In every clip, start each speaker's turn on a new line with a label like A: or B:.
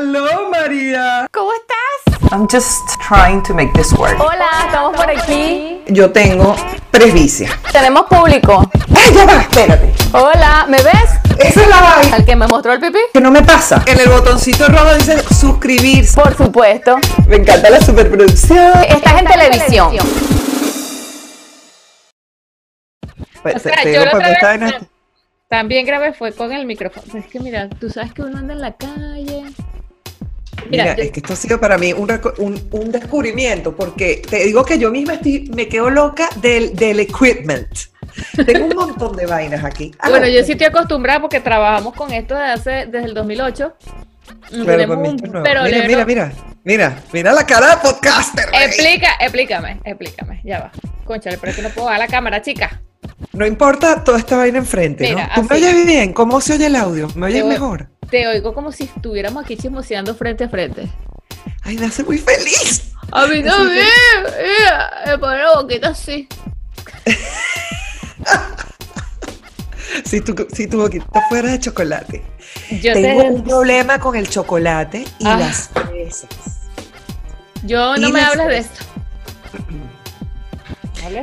A: Hello, María.
B: ¿Cómo estás?
A: I'm just trying to make this work.
B: Hola, estamos por aquí.
A: Yo tengo presbicia.
B: Tenemos público.
A: ¡Ay, ya va! Espérate.
B: Hola, ¿me ves?
A: Esa es la vaina.
B: ¿Al que me mostró el pipí?
A: Que no me pasa. En el botoncito rojo dice suscribirse.
B: Por supuesto.
A: Me encanta la superproducción.
B: Estás en televisión.
A: Pues,
B: O sea,
A: te
B: yo
A: digo,
B: la otra
A: en
B: También grabé fue con el micrófono. Es que mira, tú sabes que uno anda en la calle. Mira,
A: Mira,
B: yo-
A: es que esto ha sido para mí un, un- un descubrimiento, porque te digo que yo misma estoy, me quedo loca del, del equipment. Tengo un montón de vainas aquí. Ah,
B: Bueno,
A: no,
B: yo sí estoy acostumbrada porque trabajamos con esto desde, hace, desde el 2008.
A: Claro,
B: Tenemos un perolero.
A: Mira, mira, mira, mira, mira la cara de podcaster. rey.
B: Explica, explícame, explícame. Ya va. Conchale, pero es que no puedo dar la cámara, chica.
A: No importa toda esta vaina enfrente,
B: Mira,
A: ¿no? ¿Tú me
B: así.
A: oyes bien? ¿Cómo se oye el audio? ¿Me oyes
B: Te
A: mejor?
B: Te oigo como si estuviéramos aquí chismoseando frente a frente.
A: Ay, me hace muy feliz.
B: A mí también. Me pone la boquita así.
A: Si tu, si tu boquita fuera de chocolate.
B: Yo,
A: Tengo
B: te-
A: un problema con el chocolate y
B: Ah.
A: las fresas.
B: yo no
A: y
B: me
A: las
B: hables de esto.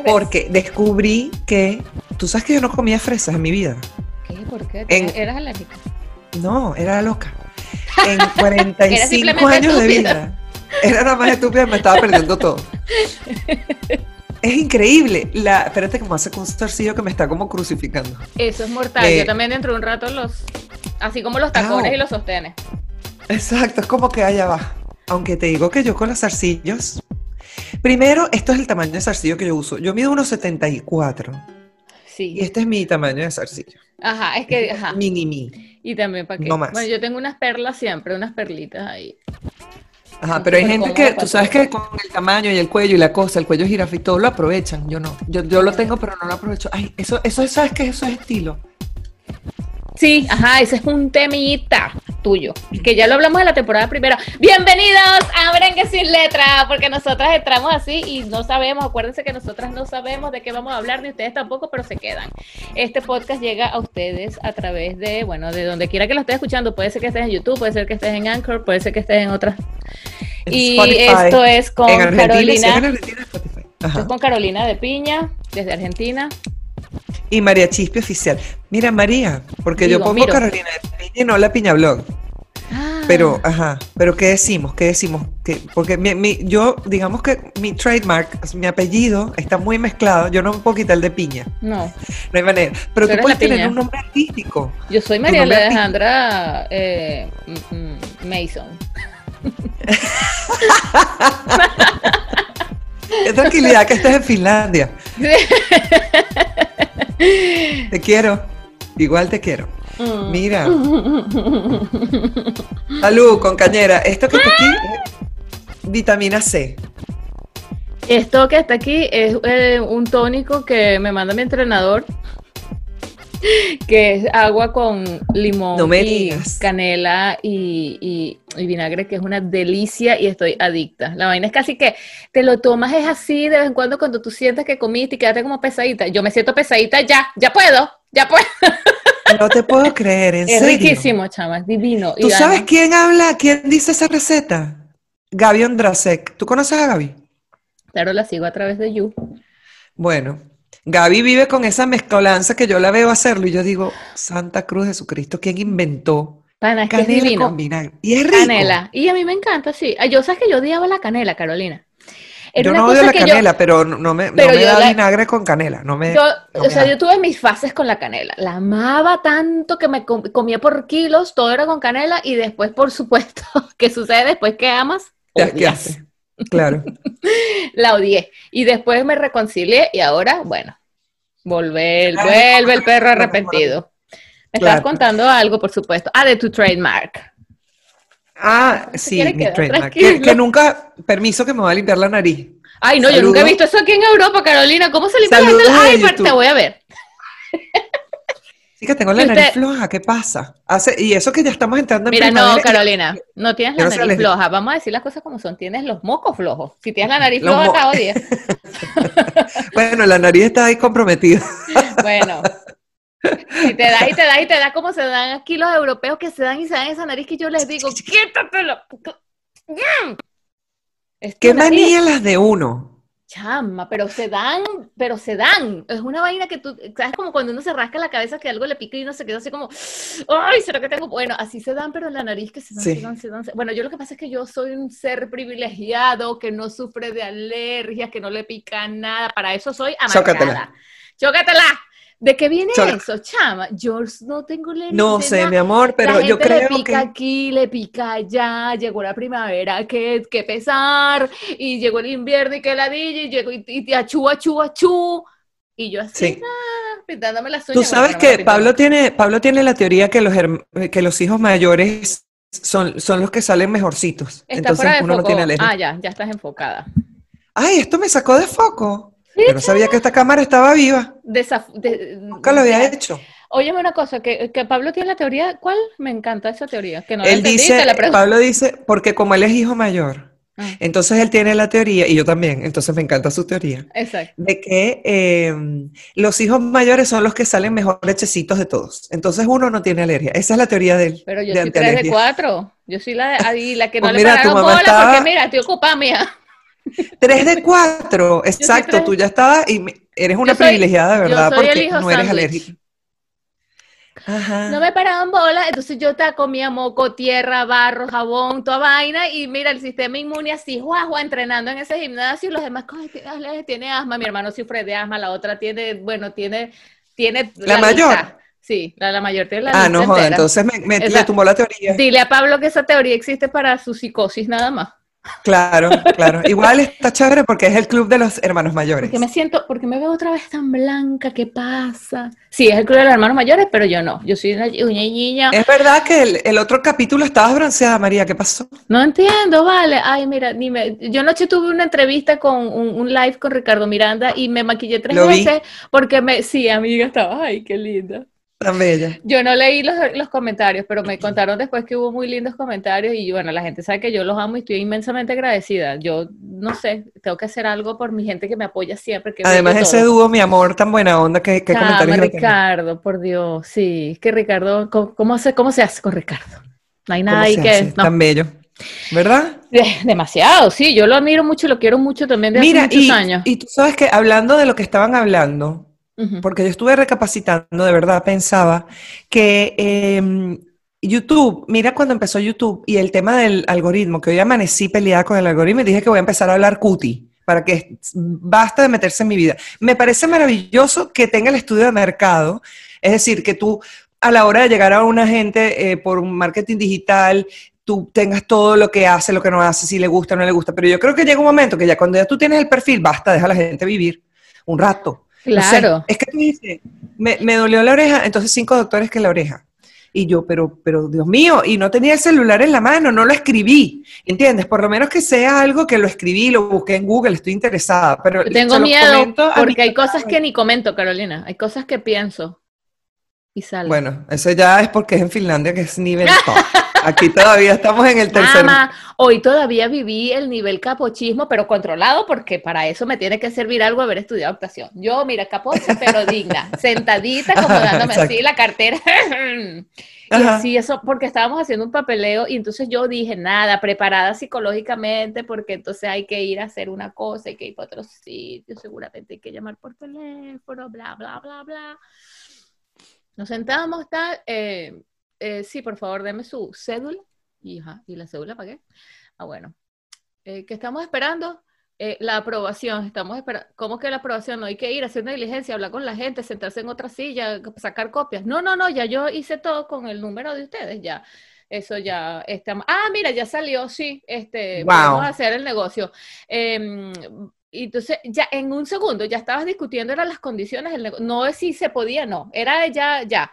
A: Porque descubrí que, tú sabes que yo no comía fresas en mi vida.
B: ¿Qué? ¿Por qué?
A: En-
B: ¿Eras alérgica?
A: No, era loca. En 45
B: simplemente
A: años de vida. Era nada más estúpida, me estaba perdiendo todo. Es increíble. La, espérate que me hace con un zarcillo que me está como crucificando.
B: Eso es mortal.
A: Eh,
B: Yo también dentro de un rato los... Así como los tacones y los sostenes.
A: Exacto, es como que allá va. Aunque te digo que yo con los zarcillos. Primero, esto es el tamaño de zarcillo que yo uso. Yo mido unos 74
B: Sí.
A: y este es mi tamaño de zarcillo.
B: Ajá, es que... Ajá.
A: Mini mi.
B: Y también para qué.
A: No más.
B: Bueno, yo tengo unas perlas siempre, unas perlitas ahí.
A: Ajá, pero hay gente que, tú sabes que con el tamaño y el cuello y la cosa, el cuello jirafa y todo lo aprovechan. Yo no. Yo, yo lo tengo, pero no lo aprovecho. Ay, eso, eso, ¿sabes qué? Eso es estilo.
B: Sí, ajá, ese es un temita tuyo, que ya lo hablamos en la temporada primera. Bienvenidos a Merengue sin letra, porque nosotras entramos así y no sabemos, acuérdense que nosotras no sabemos de qué vamos a hablar, ni ustedes tampoco, pero se quedan. Este podcast llega a ustedes a través de, bueno, de donde quiera que lo estés escuchando, puede ser que estés en YouTube, puede ser que estés en Anchor, puede ser que estés en otras.
A: En
B: Y
A: Spotify,
B: esto es con Carolina,
A: Ajá.
B: es con Carolina de Piña, desde Argentina.
A: Y María Chispe Oficial. Mira, María, porque yo pongo
B: miro.
A: Carolina de Piña y no la Piña Blog.
B: Ah,
A: Pero, ajá, pero ¿qué decimos? ¿Qué decimos? ¿Qué- porque mi, mi- yo, digamos que mi trademark, mi apellido está muy mezclado. Yo no me puedo quitar el de Piña.
B: no,
A: No hay manera. Pero
B: Tú
A: puedes tener
B: Piña.
A: un nombre artístico.
B: Yo soy María. Alejandra eh, mm, mm, Mason.
A: Qué tranquilidad que estés en Finlandia. Te quiero. Igual te quiero.
B: Mm.
A: Mira. Salud, con cañera. Esto que está aquí es vitamina C.
B: Esto que está aquí es eh, un tónico que me manda mi entrenador, que es agua con limón
A: No
B: y canela y, y- y vinagre, que es una delicia y estoy adicta. La vaina es casi que te lo tomas es así de vez en cuando cuando tú sientes que comiste y quedaste como pesadita. Yo me siento pesadita ya, ya puedo, ya puedo.
A: No te puedo creer, en
B: Es
A: serio.
B: riquísimo, chama, es divino.
A: ¿Tú
B: Y
A: sabes quién habla? ¿Quién dice esa receta? Gaby Ondrasek. ¿Tú conoces a Gaby?
B: Claro, la sigo a través de You.
A: Bueno, Gaby vive con esa mezcolanza que yo la veo hacerlo y yo digo, Santa Cruz Jesucristo, ¿quién inventó
B: Pana, es que es
A: canela
B: divino.
A: con vinagre? Y es rico.
B: Canela. Y a mí me encanta, sí. Ah, Yo sabes que yo odiaba la canela, Carolina. Era
A: Yo no odio la
B: que yo-
A: canela, pero no me, no me da
B: la-
A: vinagre con canela. No me,
B: Yo,
A: no
B: o sea,
A: da.
B: yo tuve mis fases con la canela. La amaba tanto que me com- comía por kilos, todo era con canela y después, por supuesto, ¿qué sucede después que amas?
A: Ya, ¿qué
B: Odias.
A: hace? Claro.
B: La odié. Y después me reconcilié y ahora, bueno, volver,
A: Claro,
B: vuelve el perro arrepentido. Me
A: Claro.
B: estabas contando algo, por supuesto. Ah, de tu trademark.
A: Ah, sí, mi trademark. Que, nunca, permiso que me va a limpiar la nariz.
B: Ay, no, yo nunca he visto eso aquí en Europa, Carolina. ¿Cómo se limpia la Ay, pero
A: YouTube.
B: te voy a ver.
A: Que tengo la nariz floja, ¿qué pasa? Hace, y eso que ya estamos entrando en
B: Mira, no, Carolina, no tienes la nariz
A: les-
B: floja. Vamos a decir las cosas como son. Tienes los mocos flojos. Si tienes la nariz
A: Los
B: floja,
A: mo-
B: te odias.
A: Bueno, la nariz está ahí comprometida.
B: Bueno, Y te das y te das y te das como se dan aquí los europeos que se dan y se dan esa nariz que yo les digo, quítatelo.
A: ¿Qué manía las de uno?
B: Chama, pero se dan, pero se dan. Es una vaina que tú, sabes como cuando uno se rasca la cabeza que algo le pica y uno se queda así como, ay, ¿será que tengo? Bueno, así se dan, pero en la nariz que se dan, se dan, se dan. Bueno, yo lo que pasa es que yo soy un ser privilegiado que no sufre de alergias, que no le pica nada. Para eso soy amargada. Chócatela. Chócatela. ¿De qué viene eso, chama? Yo no tengo
A: la No sé, mi amor, pero yo creo
B: le pica aquí, le pica allá, llegó la primavera, qué, qué pesar, y llegó el invierno y qué ladilla, y llegó y, y achú, achú, achú. Y yo así, ah, pintándome las uñas.
A: Tú sabes que Pablo tiene, Pablo tiene la teoría que los, que los hijos mayores son, son los que salen mejorcitos. Entonces uno no tiene alergia.
B: Ah, ya, ya estás enfocada.
A: Ay, esto me sacó de foco. No sabía que esta cámara estaba viva. Nunca lo había hecho.
B: Óyeme una cosa, que, Pablo tiene la teoría, ¿cuál? Me encanta esa teoría. Que no
A: él dice, Pablo dice, porque como él es hijo mayor, ah. entonces él tiene la teoría, y yo también, entonces me encanta su teoría,
B: Exacto.
A: de que em, los hijos mayores son los que salen mejor lechecitos de todos. Entonces uno no tiene alergia. Esa es la teoría de él.
B: Pero yo soy tres de cuatro. Yo soy la, la que no pues le pararon bola porque mira, estoy ocupada mía.
A: Tres de cuatro, exacto, tú ya estabas y eres una privilegiada, de verdad, porque no eres alérgica.
B: No me paraban bola, entonces yo te comía moco, tierra, barro, jabón, toda vaina, y mira, el sistema inmune así, guau, entrenando en ese gimnasio, y los demás, tiene asma, mi hermano sufre de asma, la otra tiene, bueno, tiene, tiene...
A: La, mayor.
B: Sí, la, mayor tiene la
A: Ah, no joda, entonces me, me tumbó la teoría.
B: Dile a Pablo que esa teoría existe para su psicosis nada más.
A: Claro, claro. Igual está chévere porque es el club de los hermanos mayores.
B: Porque me siento, porque me veo otra vez tan blanca, ¿qué pasa? Sí, es el club de los hermanos mayores, pero yo no. Yo soy una, niña.
A: Es verdad que el, otro capítulo estabas bronceada, María, ¿qué pasó?
B: No entiendo, vale. Ay, mira, dime. Yo anoche tuve una entrevista con un, live con Ricardo Miranda y me maquillé tres veces porque me, sí, amiga, estaba, ay, qué linda.
A: Tan bella.
B: Yo no leí los, comentarios, pero me contaron después que hubo muy lindos comentarios y bueno, la gente sabe que yo los amo y estoy inmensamente agradecida. Yo no sé, tengo que hacer algo por mi gente que me apoya siempre. Que
A: Además, ese dúo, mi amor, tan buena onda, que, que comentarios.
B: Ricardo, por Dios, sí, que Ricardo, ¿cómo, se, ¿cómo se hace con Ricardo? No hay nada ahí que...
A: Tan bello. ¿Verdad?
B: Demasiado, sí, yo lo admiro mucho y lo quiero mucho también de hace muchos años.
A: Y tú sabes que hablando de lo que estaban hablando, porque yo estuve recapacitando, de verdad, pensaba que em, YouTube, mira cuando empezó YouTube y el tema del algoritmo, que hoy amanecí peleada con el algoritmo y dije que voy a empezar a hablar cuti para que basta de meterse en mi vida. Me parece maravilloso que tenga el estudio de mercado, es decir, que tú a la hora de llegar a una gente eh, por un marketing digital, tú tengas todo lo que hace, lo que no hace, si le gusta o no le gusta. Pero yo creo que llega un momento que ya cuando ya tú tienes el perfil, basta, deja a la gente vivir un rato.
B: Claro.
A: es que tú dices, me, me, dolió la oreja, entonces cinco doctores que la oreja. Y yo, pero, pero Dios mío, y no tenía el celular en la mano, no lo escribí, ¿entiendes? Por lo menos que sea algo que lo escribí, lo busqué en Google, estoy interesada. Pero
B: tengo miedo porque hay cosas que ni comento, Carolina, hay cosas que pienso y sale.
A: Bueno, eso ya es porque es en Finlandia, que es nivel top. Aquí todavía estamos en el tercer.
B: hoy todavía viví el nivel capochismo, pero controlado, porque para eso me tiene que servir algo haber estudiado actuación. Yo, mira, capocha, pero digna, sentadita, como dándome así la cartera. y así eso, porque estábamos haciendo un papeleo y entonces yo dije, nada, preparada psicológicamente, porque entonces hay que ir a hacer una cosa, hay que ir para otro sitio, seguramente hay que llamar por teléfono, bla, bla, bla, bla. Nos sentamos, tal, eh, eh, sí, por favor, deme su cédula. Y, ¿y la cédula para qué? Ah, bueno. Eh, ¿Qué estamos esperando? Eh, la aprobación, estamos esperando. ¿Cómo que la aprobación? No hay que ir a hacer una diligencia, hablar con la gente, sentarse en otra silla, sacar copias. No, no, no, ya yo hice todo con el número de ustedes, ya. Eso ya está. Ah, mira, ya salió, sí. Este, vamos a hacer el negocio. Em, y entonces, ya en un segundo, ya estabas discutiendo, eran las condiciones del negocio. No es si se podía, no. Era ya, ya.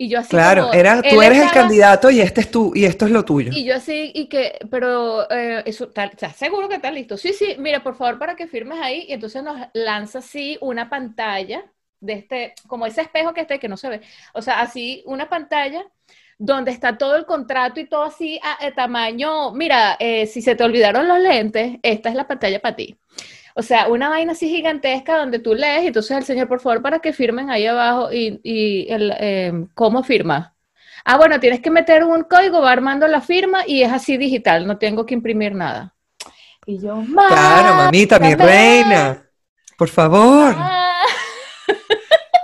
B: Y yo así
A: Claro, era, tú eres el candidato y este es tú, y esto es lo tuyo.
B: Y yo así, y que, pero eh, eso, tal, ¿estás seguro que está listo? Sí, sí, mira, por favor, para que firmes ahí. Y entonces nos lanza así una pantalla de este, como ese espejo que este, que no se ve. O sea, así una pantalla donde está todo el contrato y todo así a, tamaño, mira, eh, si se te olvidaron los lentes, esta es la pantalla para ti. O sea, una vaina así gigantesca donde tú lees y entonces el señor, por favor, para que firmen ahí abajo y, y el, em, cómo firma. Ah, bueno, tienes que meter un código, va armando la firma y es así digital, no tengo que imprimir nada. Y yo,
A: Claro, mamita, mi reina. Por favor. Ah.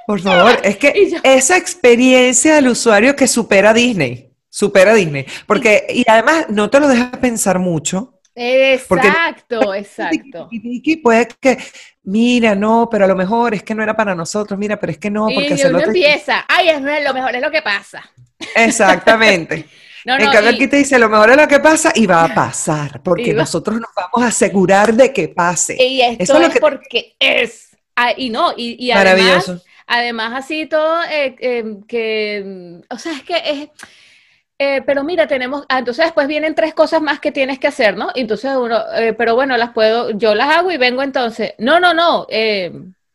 A: Por favor, es que esa experiencia del usuario que supera Disney, supera Disney, porque y además no te lo dejas pensar mucho,
B: Exacto, exacto.
A: Y puede que, mira, no, pero a lo mejor es que no era para nosotros, mira, pero es que no, porque
B: y se lo empieza, ay, es, no es lo mejor, es lo que pasa.
A: Exactamente. en cambio, aquí te dice, lo mejor es lo que pasa y va a pasar, porque nosotros nos vamos a asegurar de que pase.
B: Y esto es, porque es. Ah, y no, y, y además, además así todo, eh, eh, que, o sea, es que es eh, pero mira, tenemos, ah, entonces después vienen tres cosas más que tienes que hacer, ¿no? Entonces uno, eh, pero bueno, las puedo, yo las hago y vengo entonces. No, no, no, eh,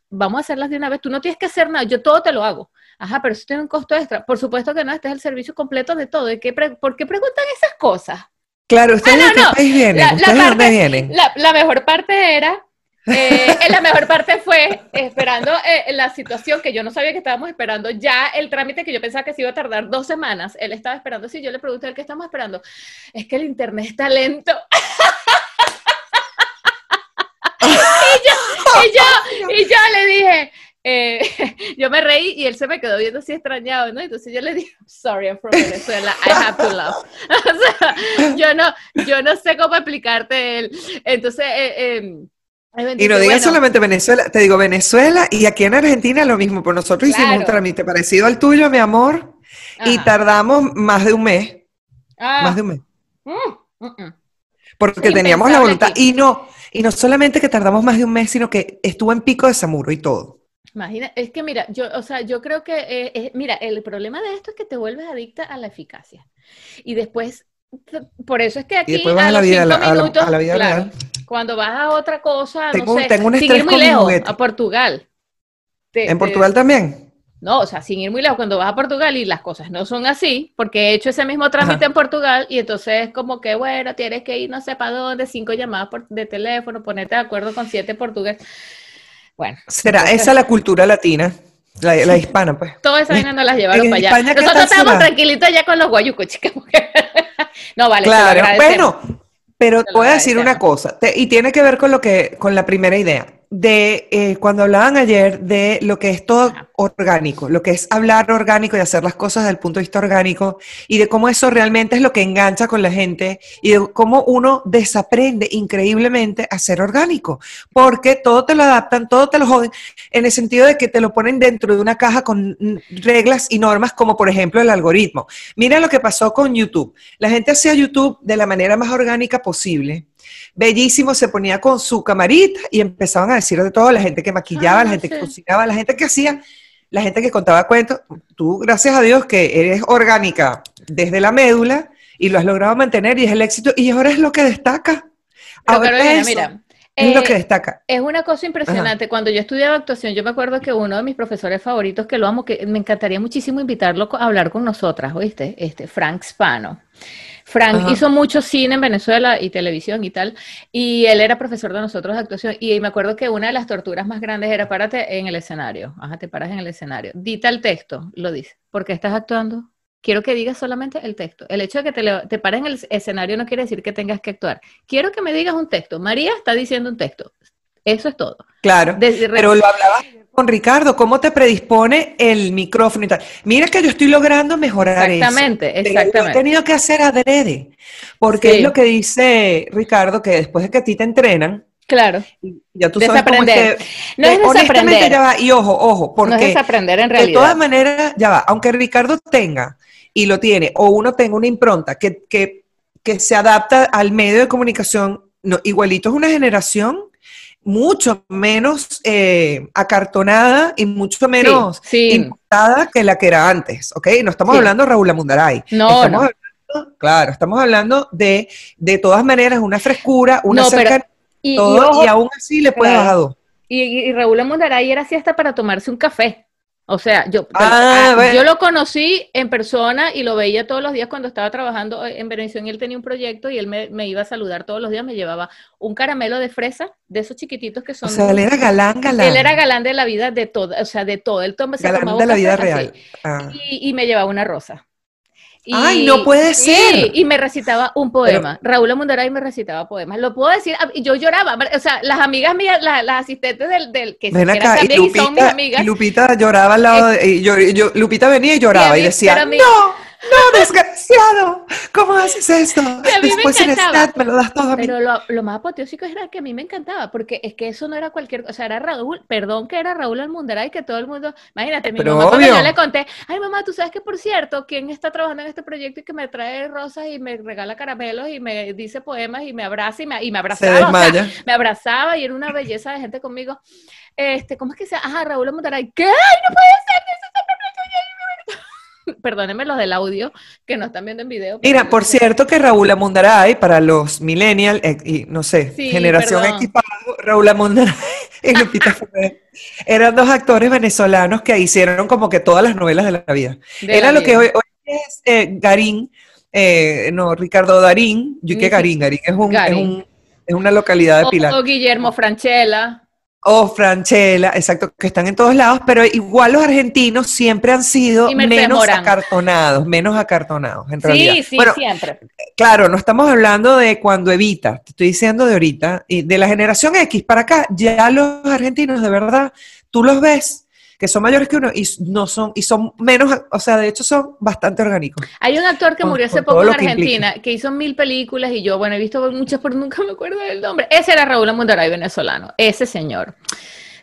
B: vamos a hacerlas de una vez. Tú no tienes que hacer nada, yo todo te lo hago. Ajá, pero eso tiene un costo extra. Por supuesto que no, este es el servicio completo de todo. qué ¿Por qué preguntan esas cosas?
A: Claro, ustedes ah, no, de vienen, ¿ustedes de vienen?
B: la mejor parte era eh, la mejor parte fue esperando eh, la situación que yo no sabía que estábamos esperando, ya el trámite que yo pensaba que se iba a tardar dos semanas, él estaba esperando, si yo le pregunté a qué estamos esperando, es que el internet está lento. y, yo, y, yo, le dije, eh, yo me reí y él se me quedó viendo así extrañado, ¿no? Entonces yo le dije, sorry, I'm from Venezuela, I have to laugh. o sea, yo no, yo no sé cómo explicarte él. Entonces, eh, em,
A: y no digas solamente Venezuela, te digo Venezuela y aquí en Argentina lo mismo, pues nosotros hicimos un trámite parecido al tuyo, mi amor, y tardamos más de un mes. Ah. Más de un mes. Mm, mm, mm. Porque teníamos la voluntad. Y no, y no solamente que tardamos más de un mes, sino que estuvo en pico de Samuro y todo.
B: Imagina, es que mira, yo, o sea, yo creo que, eh, eh, mira, el problema de esto es que te vuelves adicta a la eficacia. Y después por eso es que aquí
A: a, la vida, minutos, a la, vida real.
B: Cuando vas a otra cosa, no sé, sin ir muy lejos, a Portugal.
A: ¿En Portugal también?
B: No, o sea, sin ir muy lejos, cuando vas a Portugal y las cosas no son así, porque he hecho ese mismo trámite en Portugal y entonces es como que, bueno, tienes que ir no sé para dónde, cinco llamadas de teléfono, ponerte de acuerdo con siete portugueses. Bueno.
A: ¿Será esa la cultura latina? La, hispana, pues.
B: Todas esas vainas nos las llevaron para allá. Nosotros estamos tranquilitos allá con los guayucos, chicas. no, vale.
A: Claro, bueno, pero te voy a decir una cosa, y tiene que ver con lo que, con la primera idea de eh, cuando hablaban ayer de lo que es todo orgánico, lo que es hablar orgánico y hacer las cosas desde el punto de vista orgánico y de cómo eso realmente es lo que engancha con la gente y de cómo uno desaprende increíblemente a ser orgánico, porque todo te lo adaptan, todo te lo joden, en el sentido de que te lo ponen dentro de una caja con reglas y normas como por ejemplo el algoritmo. Mira lo que pasó con YouTube. La gente hacía YouTube de la manera más orgánica posible bellísimo, se ponía con su camarita y empezaban a decir de todo, la gente que maquillaba, la ah, gente que cocinaba, la gente que hacía, la gente que contaba cuentos. Tú, gracias a Dios, que eres orgánica desde la médula y lo has logrado mantener y es el éxito y ahora es lo que destaca.
B: Ahora mira,
A: es lo que eh, destaca.
B: Es una cosa impresionante. Cuando yo estudiaba actuación, yo me acuerdo que uno de mis profesores favoritos, que lo amo, que me encantaría muchísimo invitarlo a hablar con nosotras, ¿oíste? Este, Frank Spano. Frank hizo mucho cine en Venezuela y televisión y tal, y él era profesor de nosotros de actuación, y me acuerdo que una de las torturas más grandes era párate en el escenario, ajá, te paras en el escenario, dita el texto, lo dice, ¿por qué estás actuando? Quiero que digas solamente el texto. El hecho de que te, te pares en el escenario no quiere decir que tengas que actuar. Quiero que me digas un texto. María está diciendo un texto. Eso es todo.
A: Claro. pero lo hablabas con Ricardo, ¿cómo te predispone el micrófono y tal? Mira que yo estoy logrando mejorar
B: exactamente, eso. Exactamente,
A: he tenido que hacer adrede, porque es lo que dice Ricardo, que después de que a ti te entrenan,
B: Claro.
A: Ya tú sabes cómo es
B: no es desaprender.
A: Ya va, y ojo, ojo, porque
B: no es desaprender en realidad.
A: De todas maneras, ya va, aunque Ricardo tenga y lo tiene, o uno tenga una impronta que, que, que se adapta al medio de comunicación, no, igualito es una generación mucho menos eh, acartonada y mucho menos importada que la que era antes, ¿ok? No estamos hablando de Raúl Amundaray.
B: No,
A: no. claro, estamos hablando de, de todas maneras, una frescura, una cercanía, y, todo, y, aún así le puede bajar
B: Y, y Raúl Amundaray era así hasta para tomarse un café. O sea, yo, ah, ah, yo lo conocí en persona y lo veía todos los días cuando estaba trabajando en Benevisión y él tenía un proyecto y él me, iba a saludar todos los días, me llevaba un caramelo de fresa, de esos chiquititos que son...
A: O sea, él era galán, galán.
B: Él era galán de la vida de todo, o sea, de todo. Él toma,
A: galán de la vida real.
B: Ah. y me llevaba una rosa.
A: ¡Ay, no puede ser!
B: Y me recitaba un poema. Raúl Amundaray me recitaba poemas. Lo puedo decir, ah, yo lloraba. O sea, las amigas mías, las, asistentes del, del que
A: Ven acá, y Lupita, son mis amigas. Y Lupita lloraba al lado de, y yo, Lupita venía y lloraba y, decía, ¡No! No, desgraciado, ¿cómo haces esto? Después me encantaba. me lo das todo a
B: mí. Pero lo, lo, más apoteósico era que a mí me encantaba, porque es que eso no era cualquier cosa, o sea, era Raúl, perdón que era Raúl Almundaray, que todo el mundo, imagínate, mi Pero mamá cuando yo le conté, ay mamá, tú sabes que por cierto, ¿quién está trabajando en este proyecto y que me trae rosas y me regala caramelos y me dice poemas y me abraza y me, y me abrazaba, me abrazaba y era una belleza de gente conmigo. Este, ¿cómo es que se llama? Ajá, Raúl Almundaray, ¿qué? no puede ser! perdónenme los del audio que no están viendo en video.
A: Mira, por cierto que Raúl Amundaray, para los millennials, eh, y no sé, generación equipada, Raúl Amundaray y Lupita Ferrer, eran dos actores venezolanos que hicieron como que todas las novelas de la vida. Era lo que hoy, es eh, Garín, eh, no, Ricardo Darín, yo que Garín, Garín es, un, Es, una localidad de Pilar.
B: O Guillermo Franchella.
A: O Franchella, exacto, que están en todos lados, pero igual los argentinos siempre han sido menos acartonados, menos acartonados, en realidad.
B: Sí, sí, siempre.
A: Claro, no estamos hablando de cuando Evita, te estoy diciendo de ahorita, y de la generación X para acá, ya los argentinos de verdad, tú los ves que son mayores que uno y no son y son menos, o sea, de hecho son bastante orgánicos.
B: Hay un actor que murió hace poco en Argentina que, hizo mil películas y yo, bueno, he visto muchas, pero nunca me acuerdo del nombre. Ese era Raúl Amundaray venezolano, ese señor.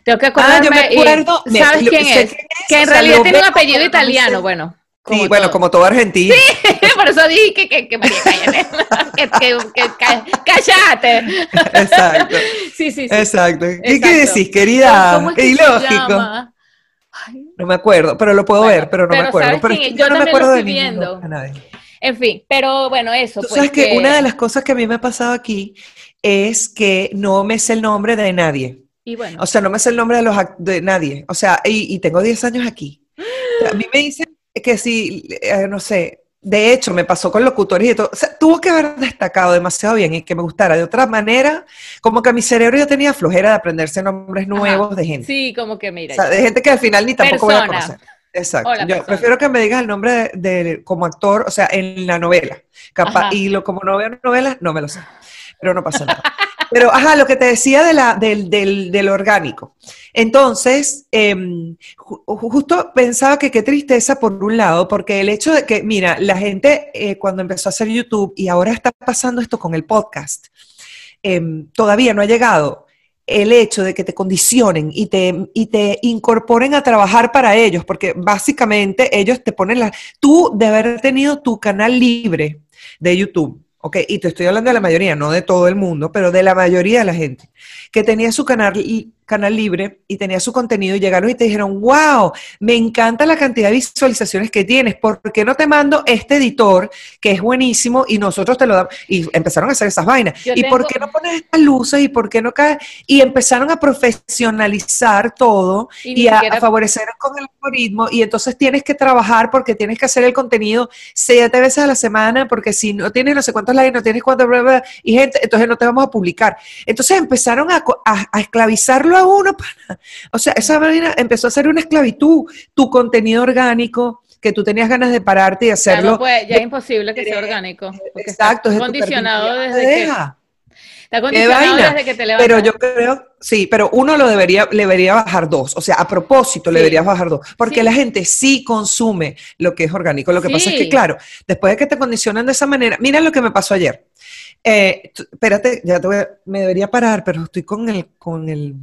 B: Tengo que acordarme.
A: Ah, yo me acuerdo.
B: ¿Sabes quién es? Que en realidad tiene un apellido italiano, bueno.
A: Sí, bueno, como todo argentino.
B: Sí, por eso dije que, que, que María que, que, que, cállate.
A: Exacto. Sí, sí, sí. Exacto. ¿Qué, ¿Qué decís, querida? ¿Cómo es que ilógico. No me acuerdo, pero lo puedo ver, pero no me acuerdo. Pero
B: yo, no me acuerdo de viendo. En fin, pero bueno, eso.
A: Tú sabes pues que... una de las cosas que a mí me ha pasado aquí es que no me sé el nombre de nadie. Y bueno. O sea, no me sé el nombre de, los, de nadie. O sea, y, y tengo 10 años aquí. a mí me dicen que si, eh, no sé, de hecho, me pasó con locutores y todo. O sea, tuvo que haber destacado demasiado bien y que me gustara. De otra manera, como que mi cerebro ya tenía flojera de aprenderse nombres nuevos de gente.
B: Sí, como que mira.
A: O sea, de gente que al final ni tampoco voy a conocer. Exacto. Yo prefiero que me digas el nombre de, como actor, o sea, en la novela. Capaz, y lo, como no veo novelas, no me lo sé. Pero no pasa nada. Pero, ajá, lo que te decía de la, del, del, del orgánico. Entonces, em, justo pensaba que qué tristeza por un lado, porque el hecho de que, mira, la gente eh, cuando empezó a hacer YouTube y ahora está pasando esto con el podcast, em, todavía no ha llegado el hecho de que te condicionen y te, y te incorporen a trabajar para ellos, porque básicamente ellos te ponen la... Tú de haber tenido tu canal libre de YouTube ¿ok? Y te estoy hablando de la mayoría, no de todo el mundo, pero de la mayoría de la gente, que tenía su canal canal libre y tenía su contenido y llegaron y te dijeron, wow, me encanta la cantidad de visualizaciones que tienes, ¿por qué no te mando este editor que es buenísimo y nosotros te lo damos? Y empezaron a hacer esas vainas. ¿Y por qué no pones estas luces y por qué no cae? Y empezaron a profesionalizar todo y, a, favorecer con el algoritmo y entonces tienes que trabajar porque tienes que hacer el contenido siete veces a la semana porque si no tienes no sé cuántos likes, no tienes cuántos, y gente, entonces no te vamos a publicar. Entonces empezaron a, a esclavizarlo uno. O sea, esa manera empezó a ser una esclavitud, tu contenido orgánico, que tú tenías ganas de pararte y hacerlo.
B: Ya, es imposible que sea orgánico. Exacto. Está condicionado desde que... Está condicionado desde que te levantas.
A: Pero yo creo, sí, pero uno lo debería, le debería bajar dos. O sea, a propósito, le deberías bajar dos. Porque la gente sí consume lo que es orgánico. Lo que pasa es que, claro, después de que te condicionan de esa manera, mira lo que me pasó ayer. Eh, espérate, ya te voy me debería parar, pero estoy con el, con el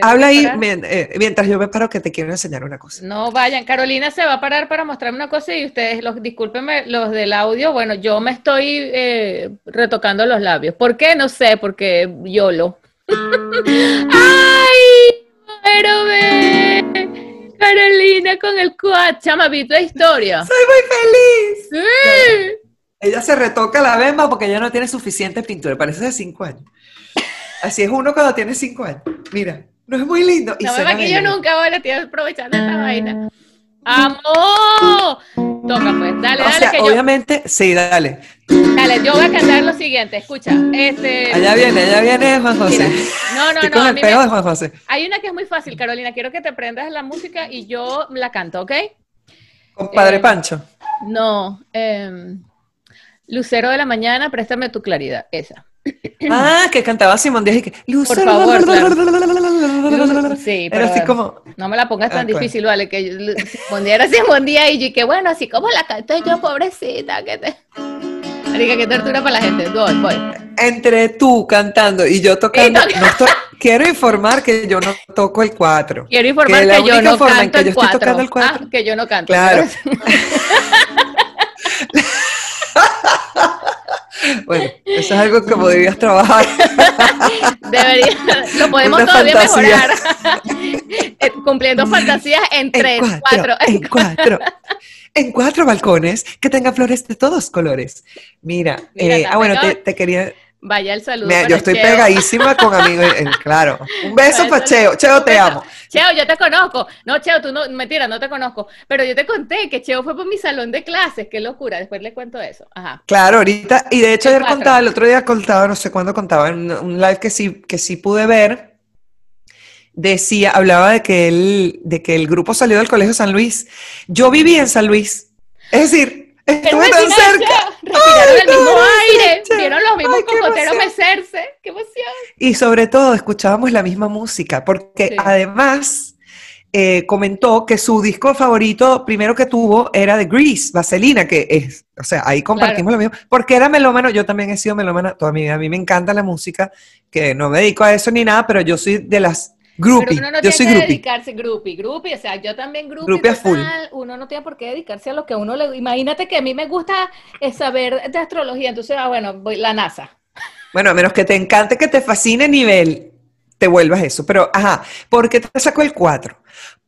A: Habla ahí eh, mientras yo me paro que te quiero enseñar una cosa.
B: No vayan, Carolina se va a parar para mostrarme una cosa y ustedes, los, discúlpenme, los del audio, bueno, yo me estoy eh, retocando los labios. ¿Por qué? No sé, porque YOLO. ¡Ay! Pero ve. Carolina con el quad, chama, ¿viste la historia?
A: ¡Soy muy feliz! ¡Sí! Ella se retoca la bemba porque ya no tiene suficiente pintura, parece de cinco años. Así es uno cuando tiene cinco años. Mira, no es muy lindo.
B: Y no me yo nunca, vale, estoy aprovechando esta vaina. ¡Amo! Toca pues, dale, dale.
A: que obviamente, sí, dale.
B: Dale, yo voy a cantar lo siguiente, escucha. Este...
A: Allá viene, allá viene Juan José.
B: no, no,
A: no.
B: Con
A: el de Juan José.
B: Hay una que es muy fácil, Carolina. Quiero que te prendas la música y yo la canto, ¿ok?
A: Con Padre eh, Pancho.
B: No. Eh, Lucero de la mañana, préstame tu claridad. Esa.
A: Ah, que cantaba Simón Díaz y que
B: Lucero. Por favor, Sí, pero así como... no me la pongas tan ah, difícil, vale, que Simón Díaz era Simón Díaz y yo que bueno, así como la canto yo, pobrecita, que te... Marica, qué tortura para la gente. Voy, voy.
A: Entre tú cantando y yo tocando, quiero informar que yo no toco el 4.
B: Quiero informar que, yo no canto el 4. Ah, que yo no canto.
A: Claro. Bueno, eso es algo que podrías trabajar.
B: Debería, lo podemos todavía mejorar. Eh, cumpliendo fantasías en, tres, cuatro,
A: En cuatro. En cuatro balcones que tengan flores de todos colores. Mira, eh, ah, bueno, te, quería.
B: Vaya el saludo.
A: yo estoy pegadísima con amigos, claro. Un beso para Cheo. Cheo, te amo.
B: Cheo, yo te conozco. No, Cheo, tú no, mentira, no te conozco. Pero yo te conté que Cheo fue por mi salón de clases. Qué locura. Después le cuento eso. Ajá.
A: Claro, ahorita. Y de hecho, ayer contaba, el otro día contaba, no sé cuándo contaba, en un live que sí, que sí pude ver. Decía, hablaba de que, el, de que el grupo salió del Colegio San Luis. Yo viví en San Luis. Es decir, Estuve tan cerca.
B: Respiraron el mismo aire, vieron los mismos cocoteros mecerse. ¡Qué emoción!
A: Y sobre todo escuchábamos la misma música, porque además eh, comentó que su disco favorito, primero que tuvo, era de Grease, Vaselina, que es, o sea, ahí compartimos lo mismo, porque era melómano, yo también he sido melómana toda mi vida, a mí me encanta la música, que no me dedico a eso ni nada, pero yo soy de las Groupie. Pero uno no yo tiene
B: que dedicarse groupie, groupie, o sea, yo también groupie, full. uno no tiene por qué dedicarse a lo que uno le... Imagínate que a mí me gusta eh, saber de astrología, entonces, ah, bueno, voy la NASA.
A: Bueno, a menos que te encante, que te fascine nivel, te vuelvas eso. Pero, ajá, ¿por qué te saco el 4?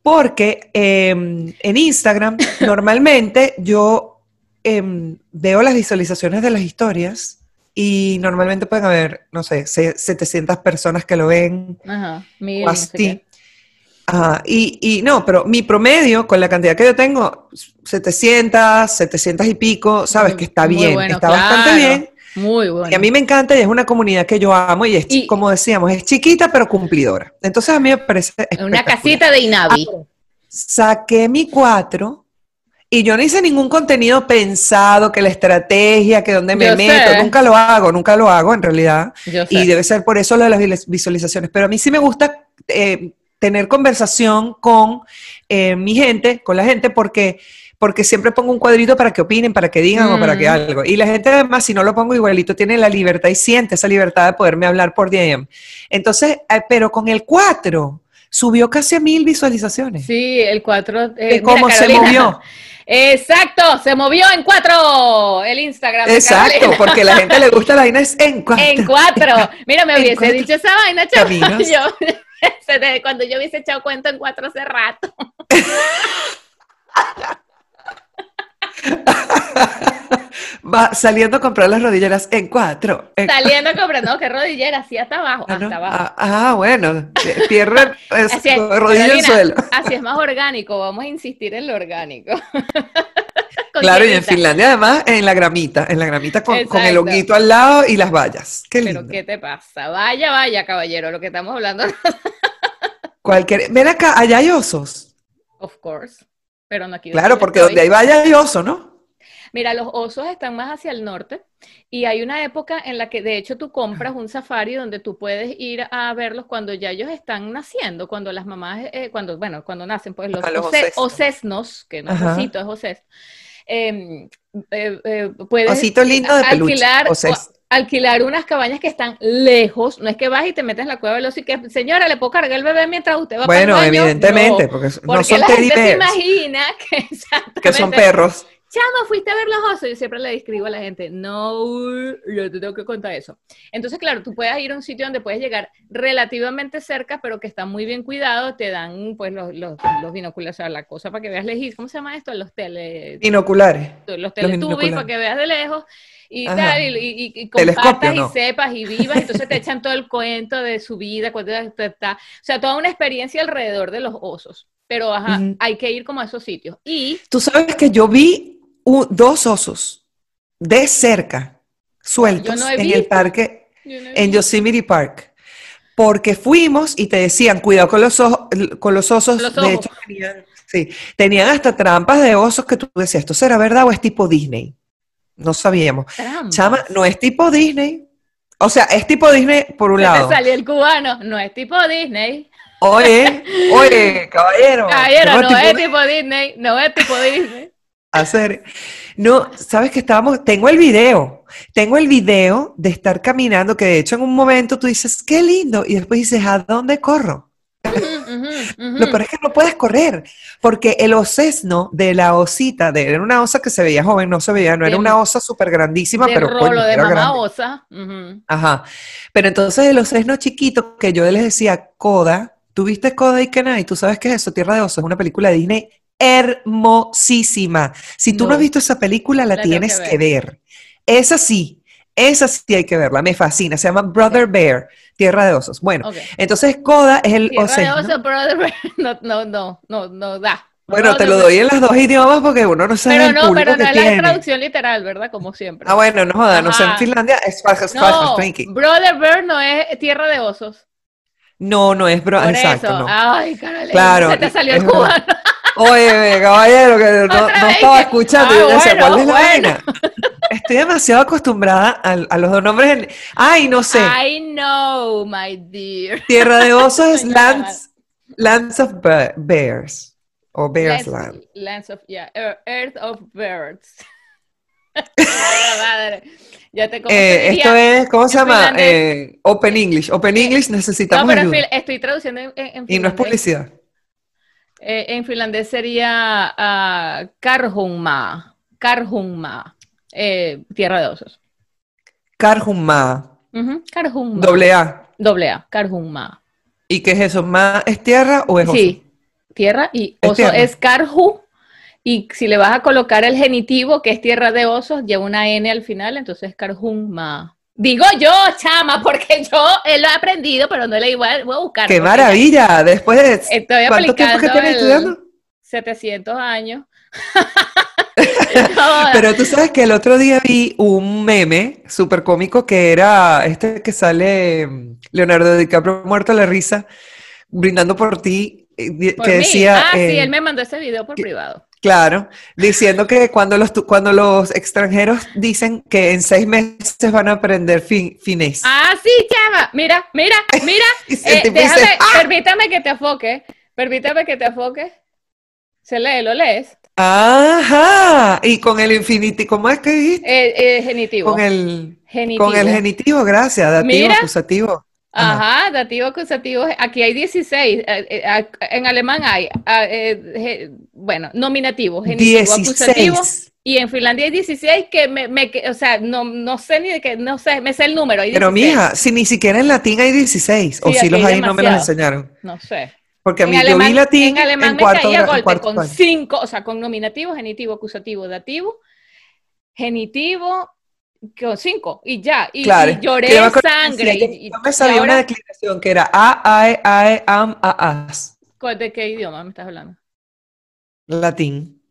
A: Porque em, en Instagram, normalmente yo em, veo las visualizaciones de las historias y normalmente pueden haber, no sé, 700 personas que lo ven. Ajá, mil, así. Ajá, y, y, no, pero mi promedio con la cantidad que yo tengo, 700, 700 y pico, sabes que está bien, está bastante bien.
B: Muy bueno.
A: Y a mí me encanta y es una comunidad que yo amo y es, como decíamos, es chiquita pero cumplidora. Entonces a mí me parece...
B: Una casita de Inavi.
A: saqué mi cuatro y yo no hice ningún contenido pensado, que la estrategia, que dónde me meto, nunca lo hago, nunca lo hago en realidad. Y debe ser por eso lo de las visualizaciones. Pero a mí sí me gusta eh, tener conversación con eh, mi gente, con la gente, porque porque siempre pongo un cuadrito para que opinen, para que digan o para que mm. algo. Y la gente además, si no lo pongo igualito, tiene la libertad y siente esa libertad de poderme hablar por DM. Entonces, eh, pero con el 4 subió casi a mil visualizaciones.
B: Sí, el 4. Eh,
A: ¿Cómo se movió?
B: Exacto, se movió en cuatro el Instagram.
A: Exacto, porque la gente le gusta la vaina es en cuatro.
B: En cuatro. Mira, me hubiese dicho esa vaina, chaval. cuando yo hubiese echado cuenta en cuatro hace rato.
A: Va saliendo a comprar las rodilleras en cuatro.
B: saliendo a comprar, no, que rodilleras, sí, hasta abajo, ah, hasta abajo.
A: Ah, ah, bueno, pierden rodilla en suelo.
B: Así es más orgánico, vamos a insistir en lo orgánico.
A: claro, y en Finlandia además en la gramita, en la gramita con, el honguito al lado y las vallas. Qué lindo.
B: Pero ¿qué te pasa? Vaya, vaya, caballero, lo que estamos hablando.
A: Cualquier, ven acá, allá hay osos.
B: Of course. Pero no aquí.
A: Claro, porque donde hay vallas hay oso, ¿no?
B: Mira, los osos están más hacia el norte y hay una época en la que de hecho tú compras un safari donde tú puedes ir a verlos cuando ya ellos están naciendo, cuando las mamás, eh, cuando, bueno, cuando nacen, pues los, osesnos, que no es osito, es oses. Em, eh, eh, puedes
A: Osito lindo de
B: alquilar, alquilar unas cabañas que están lejos, no es que vas y te metes en la cueva del oso y que, señora, ¿le puedo cargar el bebé mientras usted va
A: bueno, para el baño? evidentemente, porque, no son
B: la gente se imagina que,
A: que son perros.
B: Chama, fuiste a ver los osos. Yo siempre le describo a la gente, no, yo te tengo que contar eso. Entonces, claro, tú puedes ir a un sitio donde puedes llegar relativamente cerca, pero que está muy bien cuidado. Te dan, pues, los, los, los binoculares, o sea, la cosa para que veas lejos. ¿Cómo se llama esto? Los tele...
A: Binoculares.
B: Los teletubbies para que veas de lejos y tal, y, y, compartas y sepas y vivas, entonces te echan todo el cuento de su vida, cuando está, o sea, toda una experiencia alrededor de los osos. pero ajá, hay que ir como a esos sitios. Y
A: tú sabes que yo vi dos osos de cerca, sueltos en el parque, en Yosemite Park. Porque fuimos y te decían, cuidado con los, ojos, con los osos. De hecho, tenían, sí, tenían hasta trampas de osos que tú decías, ¿esto será verdad o es tipo Disney? No sabíamos. Chama, no es tipo Disney. O sea, es tipo Disney por un lado.
B: Te salió el cubano, no es tipo Disney.
A: Oye, oye, caballero.
B: Caballero, no, es tipo Disney, no es tipo Disney.
A: Hacer. No, sabes que estábamos, tengo el video, tengo el video de estar caminando, que de hecho en un momento tú dices, qué lindo, y después dices, ¿a dónde corro? Lo peor es que no puedes correr, porque el osesno de la osita, de, era una osa que se veía joven, no se veía, no era una osa súper grandísima, pero
B: rolo de mamá osa.
A: Ajá. Pero entonces el osesno chiquito, que yo les decía, Coda, ¿tuviste Coda y Kenai? ¿Tú sabes qué es eso? Tierra de Osos, es una película de Disney hermosísima. Si tú no, has visto esa película, la, tienes que ver. Esa sí, esa sí hay que verla, me fascina. Se llama Brother Bear, Tierra de Osos. Bueno, entonces Coda es el
B: Tierra de Osos, Brother Bear, no, no, no, no, no da.
A: Bueno, te lo doy en los dos idiomas porque uno no sabe
B: Pero no, pero no es la traducción literal, ¿verdad? Como siempre.
A: Ah, bueno, no joda, no sé, en Finlandia es fast, no,
B: Brother Bear no es Tierra de Osos.
A: No, no es bro, exacto.
B: Eso.
A: No.
B: Ay, Carolina,
A: claro,
B: se te salió el cubano.
A: Oye, caballero, que no, estaba escuchando. Ah, yo decía, ¿cuál es la vaina? Estoy demasiado acostumbrada a, a, los dos nombres. En... Ay, no sé.
B: I know, my dear.
A: Tierra de Osos es Lands, Lands of Bears. O Bears Land.
B: Lands of, yeah, Earth of Birds. madre. Ya te
A: eh, esto es, ¿cómo se llama? Eh, open English. Open English necesitamos no, pero
B: ayuda. estoy traduciendo en, en
A: Y no es publicidad.
B: Eh, en finlandés sería uh, Karhunma. Karhunma. Eh, tierra de osos.
A: Karhunma.
B: Uh Karhunma.
A: Doble A.
B: Doble A. Karhunma.
A: ¿Y qué es eso? ¿Ma es tierra o es oso?
B: Sí, tierra y oso es, es Karhu. Y si le vas a colocar el genitivo, que es tierra de osos, lleva una N al final, entonces Karhunma. Digo yo, chama, porque yo lo he aprendido, pero no le igual, voy a buscar.
A: ¡Qué maravilla! Después de...
B: Estoy ¿Cuánto tiempo que tienes estudiando? 700 años.
A: pero tú sabes que el otro día vi un meme súper cómico que era este que sale mm, Leonardo DiCaprio muerto a la risa, brindando por ti, eh, que decía...
B: Ah, sí, eh, él me mandó ese video por privado.
A: Claro, diciendo que cuando los, cuando los extranjeros dicen que en seis meses van a aprender fin, finés.
B: Ah, sí, chava. Mira, mira, mira. Eh, déjame, ¡Ah! Permítame que te afoque. Permítame que te afoque. Se lee, ¿lo lees?
A: Ajá. Y con el infinitivo, ¿cómo es que dijiste?
B: Eh, eh, genitivo.
A: Con el genitivo. Con el genitivo, gracias. Dativo, acusativo.
B: Ajá, dativo acusativo. Aquí hay 16. Eh, eh, en alemán hay, eh, bueno, nominativo, genitivo, acusativo. Y en Finlandia hay 16 que me, me o sea, no, no, sé ni de qué, no sé, me sé el número.
A: Pero mija, si ni siquiera en latín hay 16, o si los hay, no me los enseñaron.
B: No sé.
A: Porque a mí yo vi latín
B: en alemán me caía golpe con cinco, o sea, con nominativo, genitivo, acusativo, dativo, genitivo, con cinco y ya, y, lloré sangre.
A: y, yo me sabía una declinación que era A, A, E, A, E, Am, A, As.
B: ¿De qué idioma me estás hablando?
A: Latín.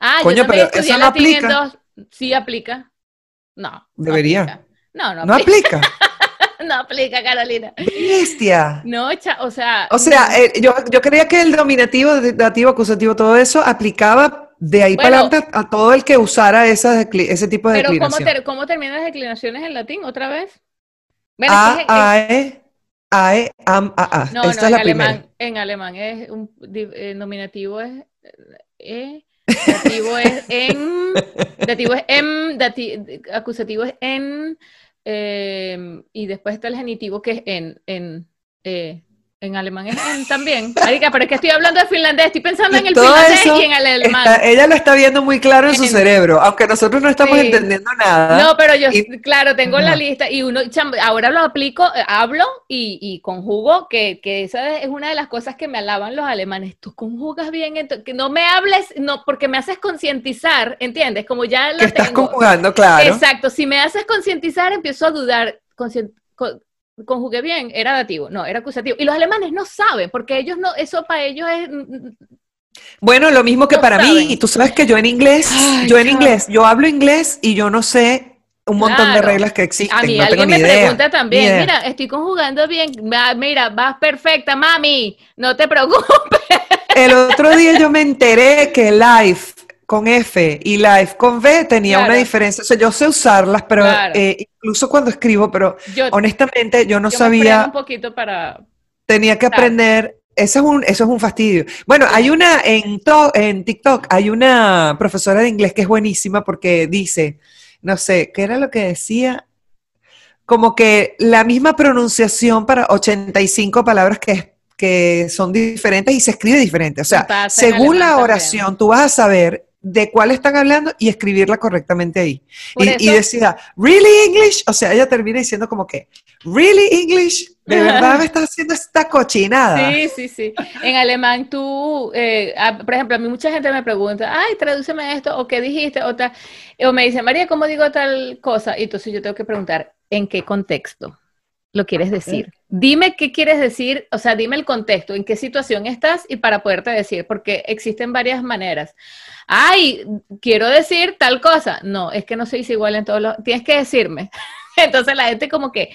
B: Ah, Coño, yo pero eso no aplica. Dos... Sí aplica. No.
A: Debería.
B: No, no,
A: no aplica.
B: no aplica, Carolina.
A: Bestia.
B: No, o sea.
A: O sea, eh, yo, yo creía que el dominativo, dativo, acusativo, todo eso aplicaba de ahí para adelante a todo el que usara ese tipo de pero declinación.
B: Pero ¿cómo, terminan las declinaciones en latín otra vez?
A: a, a, e, a, e, am, a, a.
B: No, Esta no, es la en alemán, en alemán es un eh, nominativo es e, dativo es en, dativo es em, acusativo es en, eh, y después está el genitivo que es en, en, eh, en alemán es en también. Marica, pero es que estoy hablando de finlandés, estoy pensando en el finlandés y en el alemán.
A: ella lo está viendo muy claro en, su cerebro, aunque nosotros no estamos entendiendo nada.
B: No, pero yo, claro, tengo la lista y uno, ahora lo aplico, eh, hablo y, y conjugo, que, que, esa es una de las cosas que me alaban los alemanes. Tú conjugas bien, que no me hables, no, porque me haces concientizar, ¿entiendes? Como ya lo
A: que estás conjugando, claro.
B: Exacto, si me haces concientizar, empiezo a dudar. Conjugué bien, era dativo, no, era acusativo. Y los alemanes no saben, porque ellos no, eso para ellos es...
A: Bueno, lo mismo que para mí, y tú sabes que yo en inglés, yo en inglés, yo hablo inglés y yo no sé un montón de reglas que existen. A mí no alguien me pregunta
B: también, mira, estoy conjugando bien, mira, vas perfecta, mami, no te preocupes.
A: El otro día yo me enteré que life con F y life con V tenía una diferencia. O sea, yo sé usarlas, pero eh, incluso cuando escribo, pero honestamente yo no sabía.
B: un poquito para.
A: Tenía que aprender. Eso es, un, eso es un fastidio. Bueno, hay una en, en TikTok, hay una profesora de inglés que es buenísima porque dice, no sé, ¿qué era lo que decía? Como que la misma pronunciación para 85 palabras que, que son diferentes y se escribe diferente. O sea, según la oración, tú vas a saber de cuál están hablando y escribirla correctamente ahí. Y, decía, ¿really English? O sea, ella termina diciendo como que, ¿really English? ¿De verdad me estás haciendo esta cochinada?
B: Sí, sí, sí. En alemán tú, eh, por ejemplo, a mí mucha gente me pregunta, ay, tradúceme esto, o qué dijiste, o tal, o me dice, María, ¿cómo digo tal cosa? Y entonces yo tengo que preguntar, ¿en qué contexto? Lo quieres decir. Dime qué quieres decir, o sea, dime el contexto, en qué situación estás y para poderte decir, porque existen varias maneras. Ay, quiero decir tal cosa. No, es que no dice igual en todos los... Tienes que decirme. Entonces la gente como que,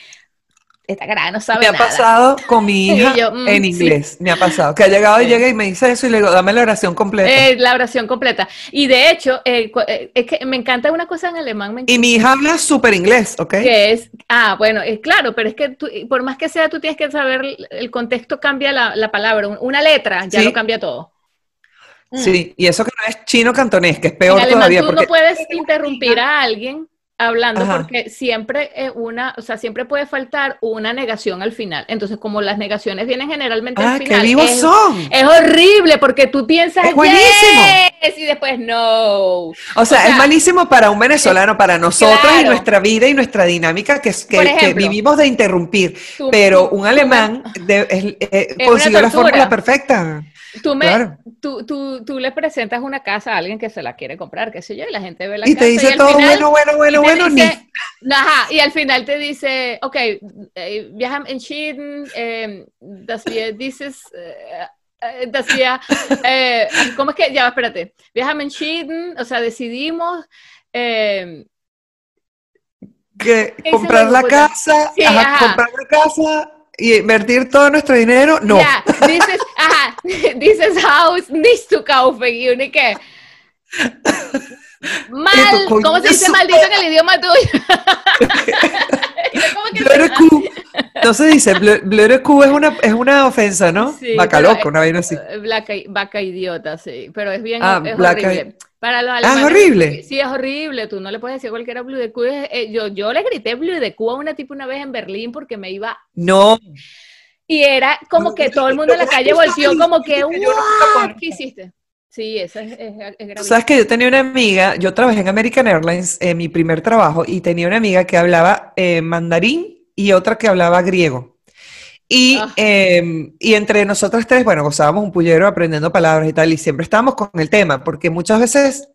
B: esta cara no sabe
A: Me ha pasado con mi hija mm, en inglés, me ha pasado, que ha llegado y llega y me dice eso y le digo, dame la oración completa.
B: Eh, la oración completa. Y de hecho, eh, eh, es que me encanta una cosa en alemán.
A: y mi hija habla súper inglés, ¿ok?
B: Que es, ah, bueno, es claro, pero es que tú, por más que sea, tú tienes que saber, el contexto cambia la, palabra, una letra ya lo cambia todo.
A: Sí, y eso que no es chino cantonés, que es peor todavía.
B: Tú no puedes interrumpir a alguien hablando porque siempre es una, o sea, siempre puede faltar una negación al final. Entonces, como las negaciones vienen generalmente al ah, final,
A: vivos
B: es,
A: son.
B: es horrible porque tú piensas
A: es buenísimo.
B: y después no.
A: O sea, es malísimo para un venezolano, para nosotros y nuestra vida y nuestra dinámica que, que, vivimos de interrumpir. pero un alemán eh, consiguió la fórmula perfecta.
B: Tú, me, tú, tú, tú, le presentas una casa a alguien que se la quiere comprar, qué sé yo, y la gente ve la
A: y
B: casa.
A: Te dice todo bueno, bueno, bueno, bueno, ni.
B: Ajá, y al final te dice, ok, eh, wir haben entschieden, eh, dass wir dieses, eh, dass wir, eh, ¿cómo es que? Ya, espérate. Wir haben entschieden, o sea, decidimos. Eh,
A: que comprar la casa, sí, ajá, ajá. comprar la casa y invertir todo nuestro dinero, no.
B: Ya, dices, ajá, dices house, nicht zu kaufen, y uno que... Mal, ¿cómo se dice maldito en el idioma tuyo?
A: ¿Cómo que no se dice, Q es una, es una ofensa, ¿no? Sí, vaca loco, una vaina así.
B: Eh, vaca, idiota, sí, pero es bien, ah, es horrible. Para los
A: alemanes, ah, es horrible.
B: Sí, es horrible. Tú no le puedes decir cualquiera Blue de Q. Eh, yo, yo le grité Blue de Q a una tipo una vez en Berlín porque me iba.
A: No.
B: Y era como que todo el mundo en la calle volteó como que, ¿qué hiciste? Sí, eso es, es,
A: Sabes que yo tenía una amiga, yo trabajé en American Airlines, en mi primer trabajo, y tenía una amiga que hablaba eh, mandarín y otra que hablaba griego. Y, ah. em, y entre nosotras tres, bueno, gozábamos un pullero aprendiendo palabras y tal, y siempre estábamos con el tema, porque muchas veces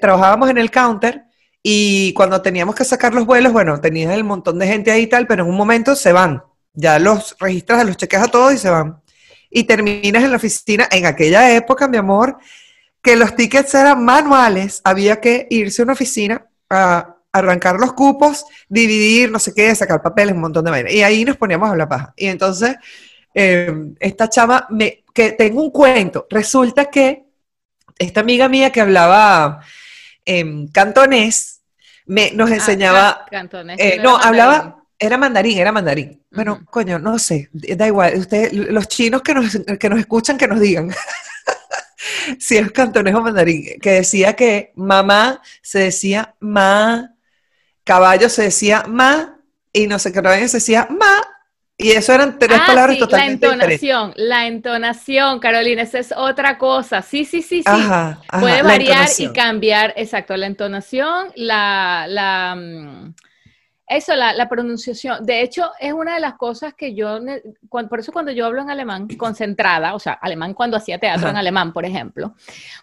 A: trabajábamos en el counter y cuando teníamos que sacar los vuelos, bueno, tenías el montón de gente ahí y tal, pero en un momento se van. Ya los registras, los cheques a todos y se van. Y terminas en la oficina. En aquella época, mi amor, que los tickets eran manuales, había que irse a una oficina a arrancar los cupos, dividir, no sé qué, sacar papeles, un montón de manera. Y ahí nos poníamos a la paja. Y entonces, em, esta chama, me, que tengo un cuento, resulta que esta amiga mía que hablaba en cantonés, me, nos ah, enseñaba... cantonés, eh, no, hablaba... Era mandarín, era mandarín. Bueno, coño, no sé, da igual. Usted, los chinos que nos, que nos escuchan, que nos digan. si es cantonés o mandarín. Que decía que mamá se decía ma, caballo se decía ma y no sé qué otra se decía ma. Y eso eran tres ah, palabras sí, totalmente
B: La entonación, la entonación, Carolina, esa es otra cosa. Sí, sí, sí, sí. Puede variar y cambiar, exacto, la entonación, la, la, mm, Eso, la, pronunciación. De hecho, es una de las cosas que yo, por eso cuando yo hablo en alemán concentrada, o sea, alemán cuando hacía teatro en alemán, por ejemplo,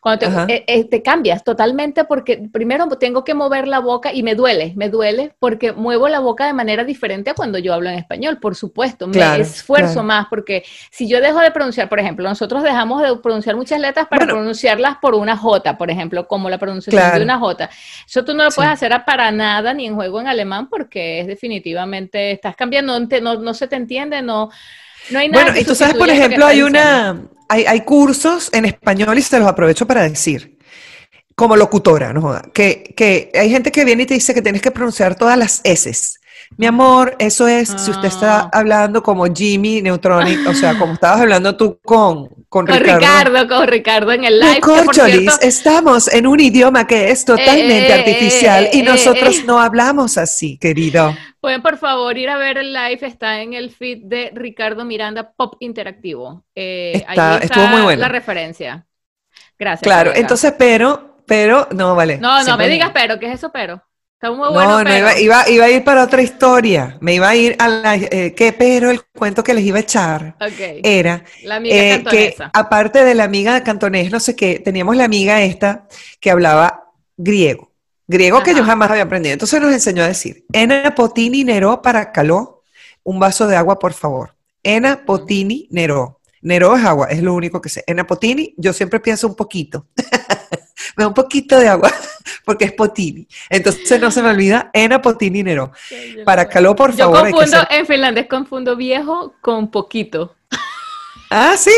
B: cuando te, eh, eh, te, cambias totalmente porque primero tengo que mover la boca y me duele, me duele porque muevo la boca de manera diferente a cuando yo hablo en español, por supuesto, me esfuerzo más porque si yo dejo de pronunciar, por ejemplo, nosotros dejamos de pronunciar muchas letras para pronunciarlas por una J, por ejemplo, como la pronunciación de una J. Eso tú no lo puedes hacer para nada ni en juego en alemán porque que es definitivamente, estás cambiando, no, no, se te entiende, no, no hay nada.
A: Bueno, y tú sabes, por ejemplo, hay una, hay, hay, cursos en español y se los aprovecho para decir, como locutora, ¿no? Que, que hay gente que viene y te dice que tienes que pronunciar todas las S. Mi amor, eso es si usted está ah. hablando como Jimmy Neutronic, o sea, como estabas hablando tú con, con,
B: Ricardo. Con Ricardo, en el live.
A: Corcholis, estamos en un idioma que es totalmente eh, artificial y eh, nosotros eh. no hablamos así, querido.
B: Pueden por favor ir a ver el live, está en el feed de Ricardo Miranda Pop Interactivo.
A: está, ahí está estuvo muy bueno.
B: la referencia. Gracias.
A: Claro, entonces, pero, pero, no, vale.
B: No, no me digas pero, ¿qué es eso pero?
A: Está muy bueno, no, no iba, iba, iba, a ir para otra historia. Me iba a ir a la eh, que pero el cuento que les iba a echar era
B: la amiga eh, que
A: aparte de la amiga cantonés, no sé qué, teníamos la amiga esta que hablaba griego, griego que yo jamás había aprendido. Entonces nos enseñó a decir: Ena potini nero para caló, un vaso de agua, por favor. Ena potini nero. Nero es agua, es lo único que sé. Ena potini, yo siempre pienso un poquito. me da un poquito de agua, porque es potini. Entonces no se me olvida, Ena potini nero. Para calor, por favor.
B: Yo confundo, en finlandés confundo viejo con poquito.
A: Ah, ¿sí?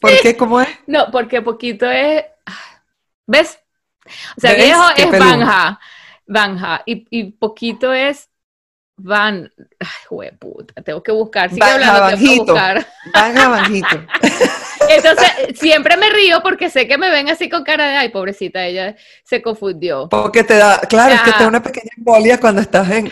A: ¿Por qué? ¿Cómo es?
B: No, porque poquito es... ¿Ves? O sea, viejo es banja, banja, y, y poquito es van, ay, puta, tengo que buscar, sigue hablando, tengo que buscar.
A: Banja, banjito.
B: Entonces, siempre me río porque sé que me ven así con cara de, ay, pobrecita, ella se confundió.
A: Porque te da, claro, es que te da una pequeña embolia cuando estás en,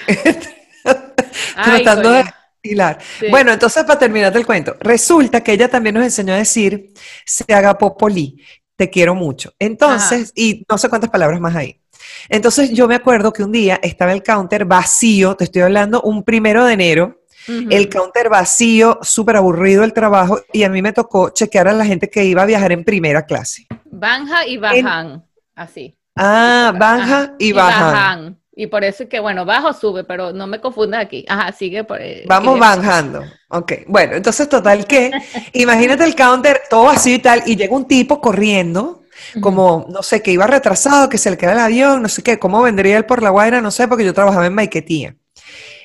A: tratando de hilar. Bueno, entonces, para terminar el cuento, resulta que ella también nos enseñó a decir, se haga popoli, te quiero mucho. Entonces, y no sé cuántas palabras más hay. Entonces, yo me acuerdo que un día estaba el counter vacío, te estoy hablando, un primero de enero, el counter vacío, súper aburrido el trabajo, y a mí me tocó chequear a la gente que iba a viajar en primera clase.
B: Banja y bajan, así.
A: Ah, banja y, bajan.
B: Y por eso es que, bueno, bajo sube, pero no me confundas aquí. Ajá, sigue por
A: eh, Vamos bajando. Ok, bueno, entonces total que, imagínate el counter todo así y tal, y llega un tipo corriendo, como, no sé, que iba retrasado, que se le queda el avión, no sé qué, cómo vendría él por la Guaira, no sé, porque yo trabajaba en Maiquetía.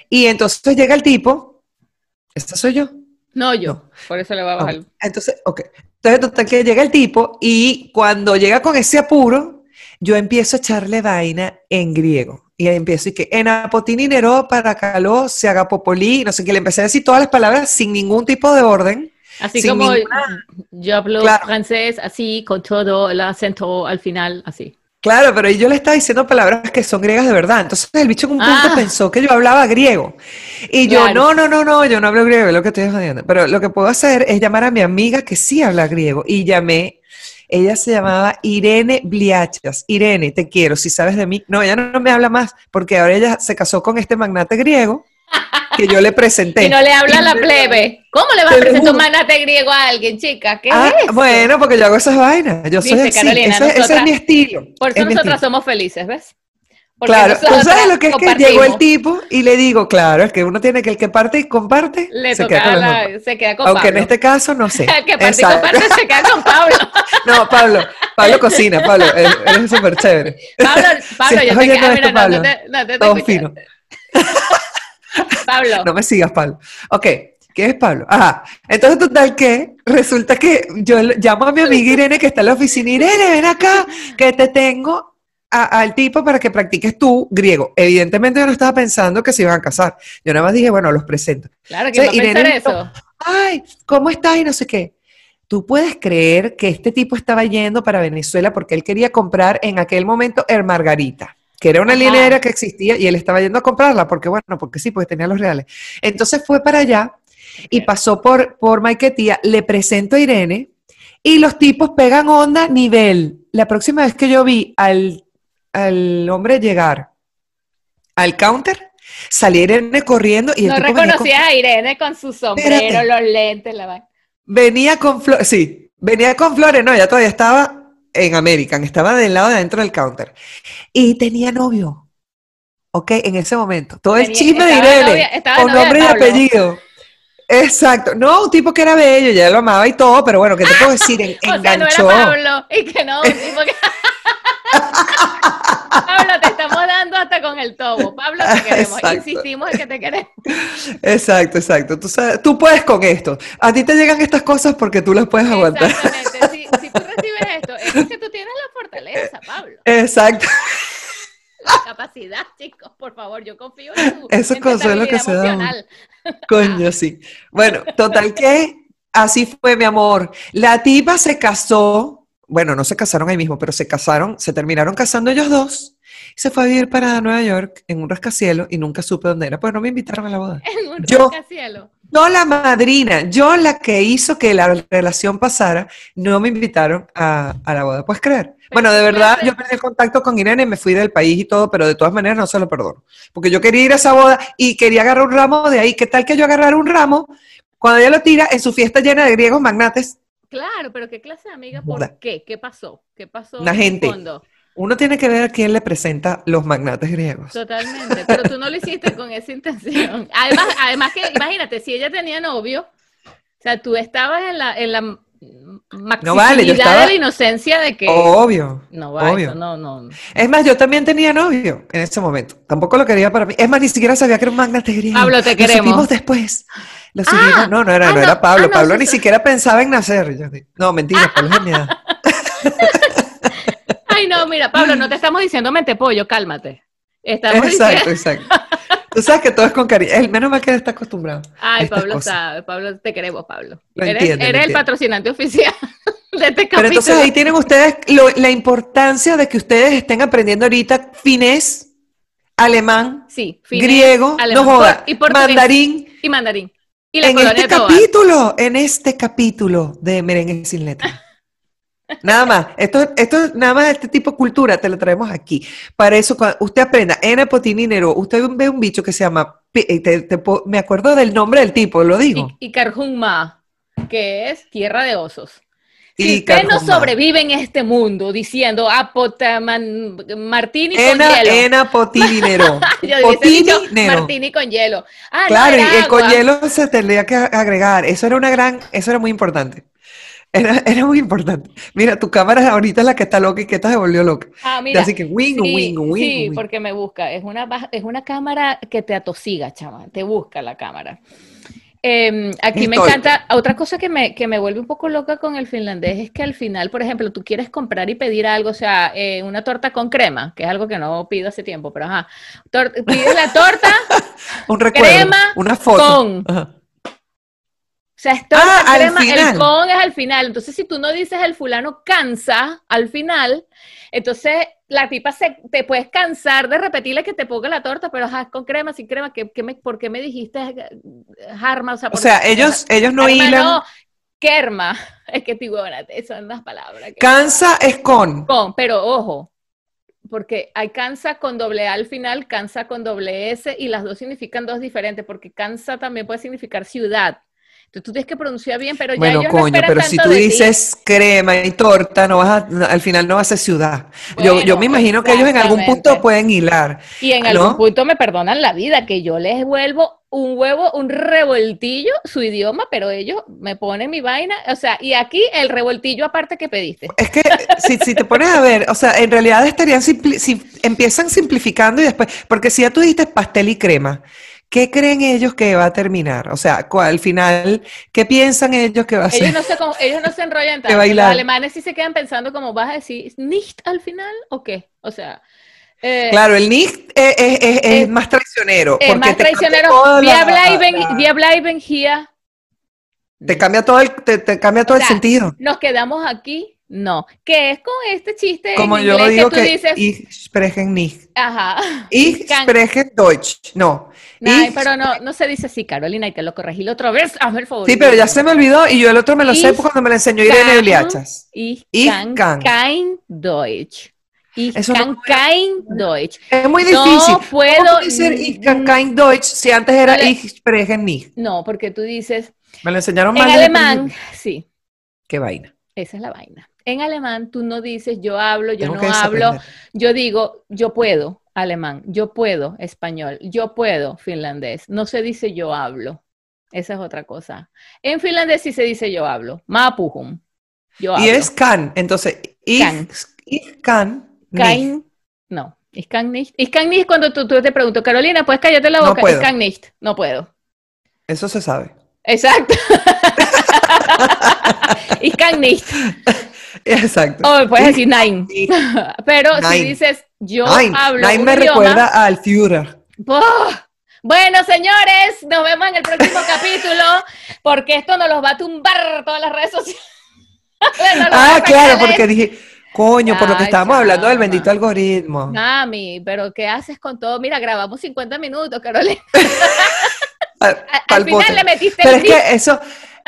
A: Y entonces llega el tipo, ¿esta soy yo?
B: No, yo, por eso le va a bajar.
A: Entonces, ok. Entonces, total que llega el tipo y cuando llega con ese apuro, yo empiezo a echarle vaina en griego. Y empiezo y que en apotini nero para caló se haga popolí, no sé qué, le empecé a decir todas las palabras sin ningún tipo de orden.
B: Así como yo hablo francés, así, con todo el acento al final, así.
A: Claro, pero yo le estaba diciendo palabras que son griegas de verdad. Entonces el bicho en un punto ah. pensó que yo hablaba griego. Y yo, no, no, no, no, yo no hablo griego, es lo que estoy jodiendo. Pero lo que puedo hacer es llamar a mi amiga que sí habla griego. Y llamé, ella se llamaba Irene Bliachas. Irene, te quiero, si sabes de mí. No, ella no me habla más, porque ahora ella se casó con este magnate griego que yo le presenté.
B: Y no le habla a la plebe. ¿Cómo le vas a presentar un manate griego a alguien, chica? ¿Qué ah, es
A: Bueno, porque yo hago esas vainas. Yo soy así. ese, es mi estilo.
B: Por eso nosotras somos felices, ¿ves?
A: claro, ¿tú sabes lo que es que llegó el tipo y le digo, claro, es que uno tiene que el que parte y comparte,
B: le se, queda con la, se queda con
A: Aunque en este caso no sé.
B: el que parte y comparte se queda con Pablo.
A: no, Pablo, Pablo cocina, Pablo, eres súper chévere.
B: Pablo, Pablo, yo te quedo, mira, Pablo, no, te, no te,
A: Todo fino.
B: Pablo.
A: No me sigas, Pablo. Ok, ¿qué es Pablo? Ajá. Entonces, total que resulta que yo llamo a mi amiga Irene que está en la oficina. Irene, ven acá, que te tengo al tipo para que practiques tú griego. Evidentemente yo no estaba pensando que se iban a casar. Yo nada más dije, bueno, los presento.
B: Claro, que Irene, eso.
A: Ay, ¿cómo estás? Y no sé qué. ¿Tú puedes creer que este tipo estaba yendo para Venezuela porque él quería comprar en aquel momento el Margarita? Que era una línea que existía y él estaba yendo a comprarla porque, bueno, porque sí, porque tenía los reales. Entonces fue para allá y pasó por, por Maiquetía, le presento a Irene y los tipos pegan onda nivel. La próxima vez que yo vi al, al hombre llegar al counter, Salí Irene corriendo y
B: el No reconocías a Irene con su sombrero, los lentes, la vaina.
A: Venía con flores, sí, venía con flores, no, ya todavía estaba en American, estaba del lado de adentro del counter. Y tenía novio. ¿Ok? En ese momento. Todo el chisme de Irene, con nombre y apellido. Exacto. No, un tipo que era bello, ya lo amaba y todo, pero bueno, ¿qué te puedo decir? enganchó.
B: o sea, no era Pablo, y que no, un tipo que... Pablo, te estamos dando hasta con el tobo. Pablo, te queremos. Insistimos en que te queremos.
A: Exacto, exacto. Tú, sabes, tú puedes con esto. A ti te llegan estas cosas porque tú las puedes aguantar.
B: Exactamente. Si, si tú recibes esto, es porque tú tienes la fortaleza, Pablo.
A: Exacto.
B: La capacidad, chicos, por favor, yo confío en tu
A: Eso es consuelo que se da. Coño, sí. Bueno, total que así fue, mi amor. La tipa se casó bueno, no se casaron ahí mismo, pero se casaron, se terminaron casando ellos dos. Y se fue a vivir para Nueva York en un rascacielos y nunca supe dónde era, pues no me invitaron a la boda.
B: En un yo, rascacielos.
A: No la madrina, yo la que hizo que la relación pasara, no me invitaron a, la boda, ¿puedes creer? bueno, de verdad, yo perdí el contacto con Irene, me fui del país y todo, pero de todas maneras no se lo perdono. Porque yo quería ir a esa boda y quería agarrar un ramo de ahí. ¿Qué tal que yo agarrar un ramo cuando ella lo tira en su fiesta llena de griegos magnates?
B: Claro, pero ¿qué clase de amiga? ¿Por qué? ¿Qué pasó? ¿Qué pasó?
A: La gente. Uno tiene que ver a quién le presenta los magnates griegos.
B: Totalmente, pero tú no lo hiciste con esa intención. Además, además que, imagínate, si ella tenía novio, o sea, tú estabas en la, en la no vale, yo estaba... de la inocencia de que...
A: Obvio.
B: No vale, no, no.
A: Es más, yo también tenía novio en ese momento. Tampoco lo quería para mí. Es más, ni siquiera sabía que era un magnate griego.
B: Pablo, te queremos.
A: Lo después. Ah, no, no era, ah, no, era Pablo. Ah, Pablo ni siquiera pensaba en nacer. no, mentira, Pablo es mi edad.
B: Ay, no, mira, Pablo, no te estamos diciendo mente pollo, cálmate.
A: exacto, exacto. Tú sabes que todo es con cariño. El menos mal que está acostumbrado.
B: Ay, Pablo sabe. Pablo, te queremos, Pablo. eres, el patrocinante oficial de este capítulo.
A: Pero entonces ahí tienen ustedes la importancia de que ustedes estén aprendiendo ahorita finés, alemán,
B: sí,
A: griego, no joda, y mandarín.
B: Y mandarín
A: en este capítulo, en este capítulo de Merengue sin letra. Nada más, esto, esto nada más este tipo de cultura te lo traemos aquí. Para eso, cuando usted aprenda, en Potininero, usted ve un bicho que se llama, eh, me acuerdo del nombre del tipo, lo digo.
B: Y, y que es tierra de osos. Si usted no sobrevive en este mundo diciendo ah, martini con hielo.
A: Ena potinero.
B: martini con hielo.
A: Ah, claro, y el con hielo se tendría que agregar. Eso era una gran, eso era muy importante. Era, era, muy importante. Mira, tu cámara ahorita es la que está loca y que esta se volvió loca.
B: Ah, mira.
A: Así que wing, sí, wing, wing.
B: Sí, porque me busca. Es una, es una cámara que te atosiga, chama. Te busca la cámara. Em, aquí me encanta, otra cosa que me, que me vuelve un poco loca con el finlandés es que al final, por ejemplo, tú quieres comprar y pedir algo, o sea, eh, una torta con crema, que es algo que no pido hace tiempo, pero ajá, pides la torta,
A: un recuerdo, crema, una foto.
B: Con. O sea, es torta, ah, crema, el con es al final. Entonces, si tú no dices el fulano cansa al final, entonces la tipa se, te puedes cansar de repetirle que te ponga la torta, pero con crema, sin crema, ¿qué, me, ¿por qué me dijiste jarma?
A: O sea, o sea ellos, ellos no hilan. No,
B: kerma. Es que esas son las palabras.
A: Cansa es con.
B: Con, pero ojo, porque hay cansa con doble A al final, cansa con doble S, y las dos significan dos diferentes, porque cansa también puede significar ciudad. Entonces tú tienes que pronunciar bien, pero ya
A: bueno,
B: ellos
A: coño, pero si tú dices crema y torta, no vas al final no va a ser ciudad. yo, yo, me imagino que ellos en algún punto pueden hilar.
B: Y en algún punto me perdonan la vida, que yo les vuelvo un huevo, un revoltillo, su idioma, pero ellos me ponen mi vaina, o sea, y aquí el revoltillo aparte que pediste.
A: Es que si, si te pones a ver, o sea, en realidad estarían, si empiezan simplificando y después, porque si ya tú dijiste pastel y crema, ¿Qué creen ellos que va a terminar? O sea, al final, ¿qué piensan ellos que va a ser?
B: Ellos no se, ellos no se enrollan tanto. Los alemanes sí se quedan pensando como vas a decir, ¿nicht al final o qué? O sea...
A: Eh, claro, el nicht es, más traicionero.
B: Es más traicionero. Wir bleiben, hier.
A: Te cambia todo el, te, cambia todo el sentido.
B: Nos quedamos aquí no, ¿qué es con este chiste
A: Como yo digo que, tú dices? Ich spreche nicht.
B: Ajá.
A: Ich spreche Deutsch. No.
B: pero no, no se dice así, Carolina, y te lo corregí la otra vez. A ver, favor.
A: Sí, pero ya se me olvidó y yo el otro me lo sé cuando me lo enseñó Irene Eliachas.
B: Ich, ich kann, kein Deutsch. Ich kann kein Deutsch.
A: Es muy difícil. No puedo ¿Cómo decir Ich kann kein Deutsch si antes era Ich spreche nicht?
B: No, porque tú dices.
A: Me lo enseñaron mal.
B: En alemán, sí.
A: Qué vaina.
B: Esa es la vaina. En alemán tú no dices yo hablo, yo no hablo. Yo digo yo puedo alemán, yo puedo español, yo puedo finlandés. No se dice yo hablo. Esa es otra cosa. En finlandés sí se dice yo hablo. Mapuhum.
A: Yo hablo. Y es can. Entonces, ich can. Ich
B: Kein, no. Ich kann nicht. Ich kann nicht cuando tú, te pregunto, Carolina, ¿puedes cállate la boca? No puedo. Ich kann nicht. No puedo.
A: Eso se sabe.
B: Exacto. ich kann nicht.
A: Exacto.
B: O puedes decir nein. Pero si dices yo hablo
A: Nein me recuerda al Führer.
B: Bueno, señores, nos vemos en el próximo capítulo, porque esto nos los va a tumbar todas las redes sociales.
A: ah, claro, porque dije, Coño, por lo que estábamos hablando del bendito algoritmo.
B: Mami, pero ¿qué haces con todo? Mira, grabamos 50 minutos, Carolina.
A: al, final le metiste Pero es que eso,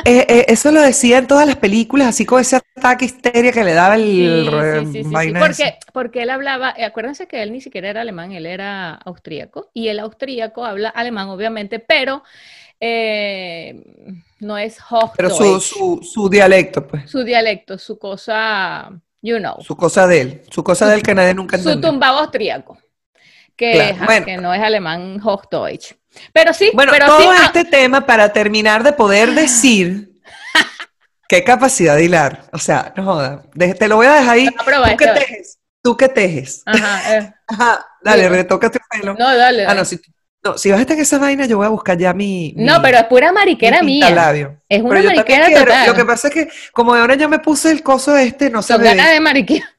A: eh, eh, eso lo decía en todas las películas, así como ese ataque histeria que le daba el
B: sí, sí, sí, porque, porque él hablaba, eh, acuérdense que él ni siquiera era alemán, él era austríaco, y el austríaco habla alemán, obviamente, pero no es Hochdeutsch.
A: Pero su, su, su dialecto, pues.
B: Su dialecto, su cosa You know.
A: Su cosa de él, su cosa de él que nadie nunca entendió.
B: Su tumbado austríaco, que, que no es alemán Hochdeutsch. Pero sí,
A: bueno,
B: pero
A: todo este tema para terminar de poder decir qué capacidad de hilar. O sea, no joda. Te lo voy a dejar ahí. ¿Tú qué tejes? ¿Tú qué tejes? Ajá, eh. Ajá, dale, retoca tu pelo.
B: No, dale. Ah,
A: no, si no, si vas a estar en esa vaina, yo voy a buscar ya mi.
B: no, pero es pura mariquera mía. Es una mariquera total.
A: Lo que pasa es que, como ahora ya me puse el coso este, no se ve.
B: ganas de mariquera.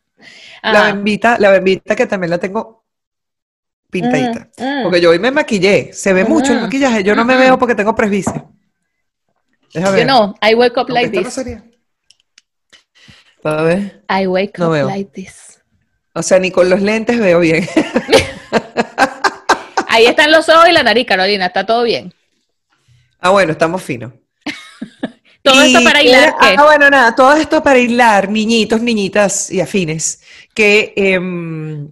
A: La bembita, la bembita que también la tengo pintadita. Mm, mm. Porque yo hoy me maquillé. Se ve mucho el mm. maquillaje. Yo no me veo porque tengo presbicia.
B: Déjame ver. Yo no, I wake up like this.
A: Ver.
B: I wake up like this.
A: O sea, ni con los lentes veo bien.
B: Ahí están los ojos y la nariz, Carolina, está todo bien.
A: Ah, bueno, estamos finos.
B: todo esto para hilar.
A: Ah, bueno, nada, todo esto para hilar, niñitos, niñitas y afines, que em,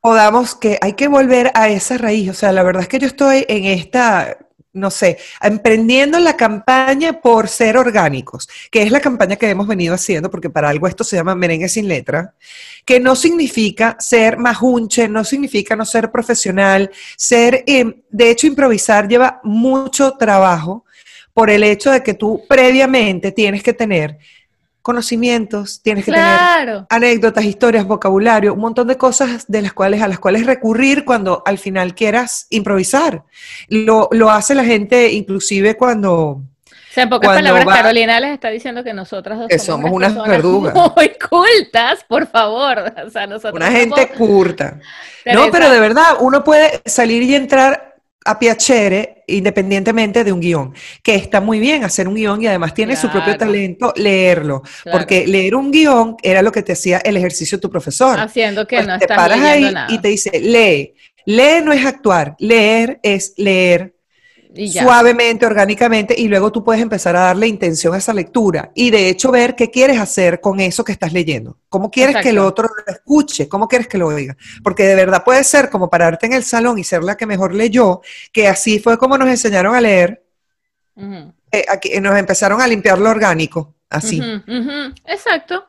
A: podamos, que hay que volver a esa raíz. O sea, la verdad es que yo estoy en esta no sé, emprendiendo la campaña por ser orgánicos, que es la campaña que hemos venido haciendo, porque para algo esto se llama merengue sin letra, que no significa ser majunche, no significa no ser profesional, ser, eh, de hecho, improvisar lleva mucho trabajo por el hecho de que tú previamente tienes que tener conocimientos, tienes que tener anécdotas, historias, vocabulario, un montón de cosas de las cuales, a las cuales recurrir cuando al final quieras improvisar. Lo, lo hace la gente inclusive cuando...
B: O sea, en pocas palabras, Carolina les está diciendo que nosotras dos
A: somos, unas verdugas.
B: Muy cultas, por favor. O sea, nosotros
A: una gente curta. No, pero de verdad, uno puede salir y entrar a piacere independientemente de un guion, que está muy bien hacer un guion y además tiene su propio talento leerlo, porque leer un guion era lo que te hacía el ejercicio tu profesor.
B: Haciendo que pues no
A: te paras ahí y te dice, lee. Lee no es actuar, leer es leer suavemente, orgánicamente, y luego tú puedes empezar a darle intención a esa lectura y de hecho ver qué quieres hacer con eso que estás leyendo. ¿Cómo quieres que el otro lo escuche? ¿Cómo quieres que lo oiga? Porque de verdad puede ser como pararte en el salón y ser la que mejor leyó, que así fue como nos enseñaron a leer. Eh, aquí, nos empezaron a limpiar lo orgánico, así.
B: Exacto.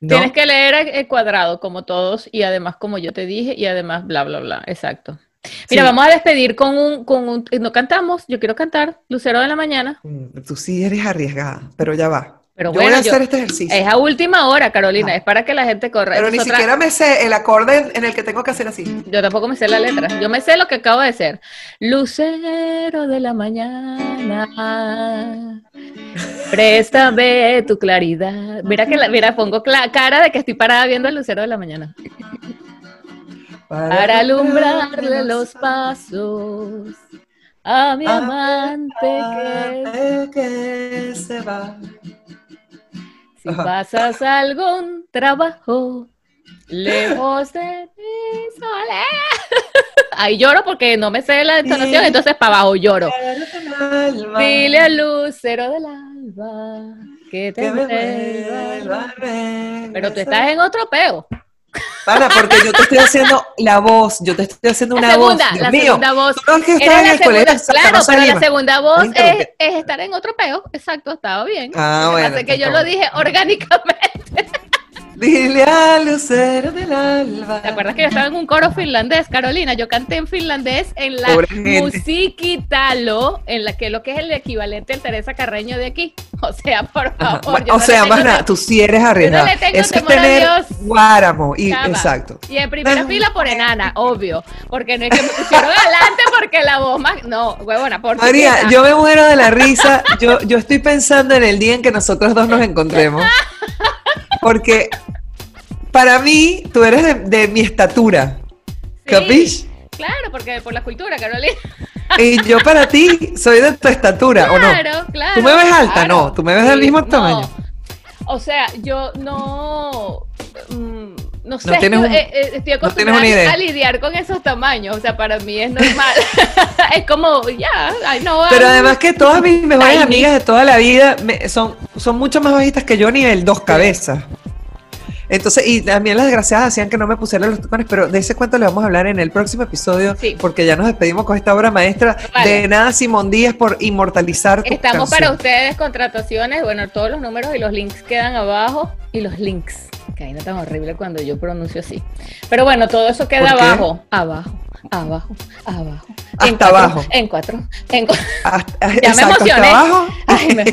B: Tienes que leer el cuadrado como todos y además como yo te dije y además bla, bla, bla. Exacto. Mira, vamos a despedir con un, con un, no cantamos, yo quiero cantar, Lucero de la Mañana.
A: Mm, tú sí eres arriesgada, pero ya va. Pero yo voy a hacer este ejercicio.
B: Es a última hora, Carolina, es para que la gente corra.
A: Pero ni siquiera me sé el acorde en el que tengo que hacer así.
B: Yo tampoco me sé la letra. Yo me sé lo que acabo de hacer. Lucero de la mañana, préstame tu claridad. Mira que la, mira, pongo cara de que estoy parada viendo el lucero de la mañana para alumbrarle los pasos a mi amante
A: que, se va.
B: Si pasas algún trabajo lejos de mi soledad. Ahí lloro porque no me sé la entonación, entonces para abajo lloro. Dile al lucero del alba que te vuelva. Pero tú estás en otro peo.
A: Para, porque yo te estoy haciendo la voz, yo te estoy haciendo una
B: segunda,
A: voz.
B: la segunda voz.
A: No es que
B: Era
A: en
B: la
A: el colegio,
B: segunda, claro,
A: no
B: pero la segunda voz
A: No
B: es, es estar en otro peo. Exacto, estaba bien.
A: Ah, bueno,
B: es que yo lo dije orgánicamente.
A: Dile al lucero del alba.
B: ¿Te acuerdas que yo estaba en un coro finlandés, Carolina? Yo canté en finlandés en la. Musiquitalo, en la que lo que es el equivalente al Teresa Carreño de aquí. O sea, por favor. yo
A: o
B: no
A: sea, más nada, tú sí eres arriesgada.
B: le tengo
A: Eso es
B: a
A: tener
B: Dios.
A: guáramo. Y,
B: Chava.
A: exacto.
B: Y en primera fila por enana, obvio. Porque no es que me pusieron adelante porque la voz más. No, huevona, por
A: María, yo me muero de la risa. Yo, yo estoy pensando en el día en que nosotros dos nos encontremos. Porque para mí, tú eres de, de mi estatura.
B: Sí,
A: ¿Capish?
B: Claro, porque por la cultura, Carolina.
A: Y yo para ti soy de tu estatura, ¿o no?
B: Claro, claro.
A: ¿Tú me ves alta?
B: claro.
A: No, tú me ves del mismo
B: no.
A: tamaño.
B: O sea, yo no. mm, no sé,
A: tienes
B: estoy,
A: un-
B: eh, eh, estoy acostumbrada a lidiar con esos tamaños. O sea, para mí es normal. es como, ya, ay, no.
A: Pero además que todas mis mejores amigas de toda la vida me- son, son mucho más bajitas que yo, nivel dos cabezas. Entonces, y también las desgraciadas hacían que no me pusiera los tacones, pero de ese cuento le vamos a hablar en el próximo episodio,
B: Sí.
A: porque ya nos despedimos con esta obra maestra
B: Vale.
A: de nada Simón Díaz por inmortalizar tu
B: Estamos
A: canción.
B: para ustedes contrataciones. Bueno, todos los números y los links quedan abajo. Y los links. Que ahí no tan horrible cuando yo pronuncio así. Pero bueno, todo eso queda abajo. Abajo, abajo, abajo.
A: Hasta
B: cuatro,
A: abajo.
B: En cuatro. En cuatro.
A: Hasta,
B: Ya me
A: hasta
B: emocioné.
A: abajo.
B: Ay, me,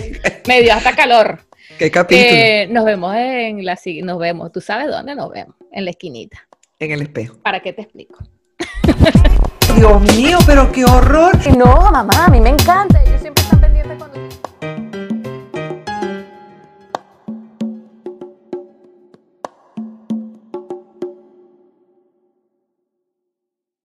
B: me dio hasta calor.
A: Qué capítulo.
B: Eh, nos vemos en la si- nos vemos. ¿Tú sabes dónde nos vemos? En la esquinita.
A: en el espejo.
B: ¿Para qué te explico?
A: Dios mío, pero qué horror.
B: No, mamá, a mí me encanta. Ellos siempre están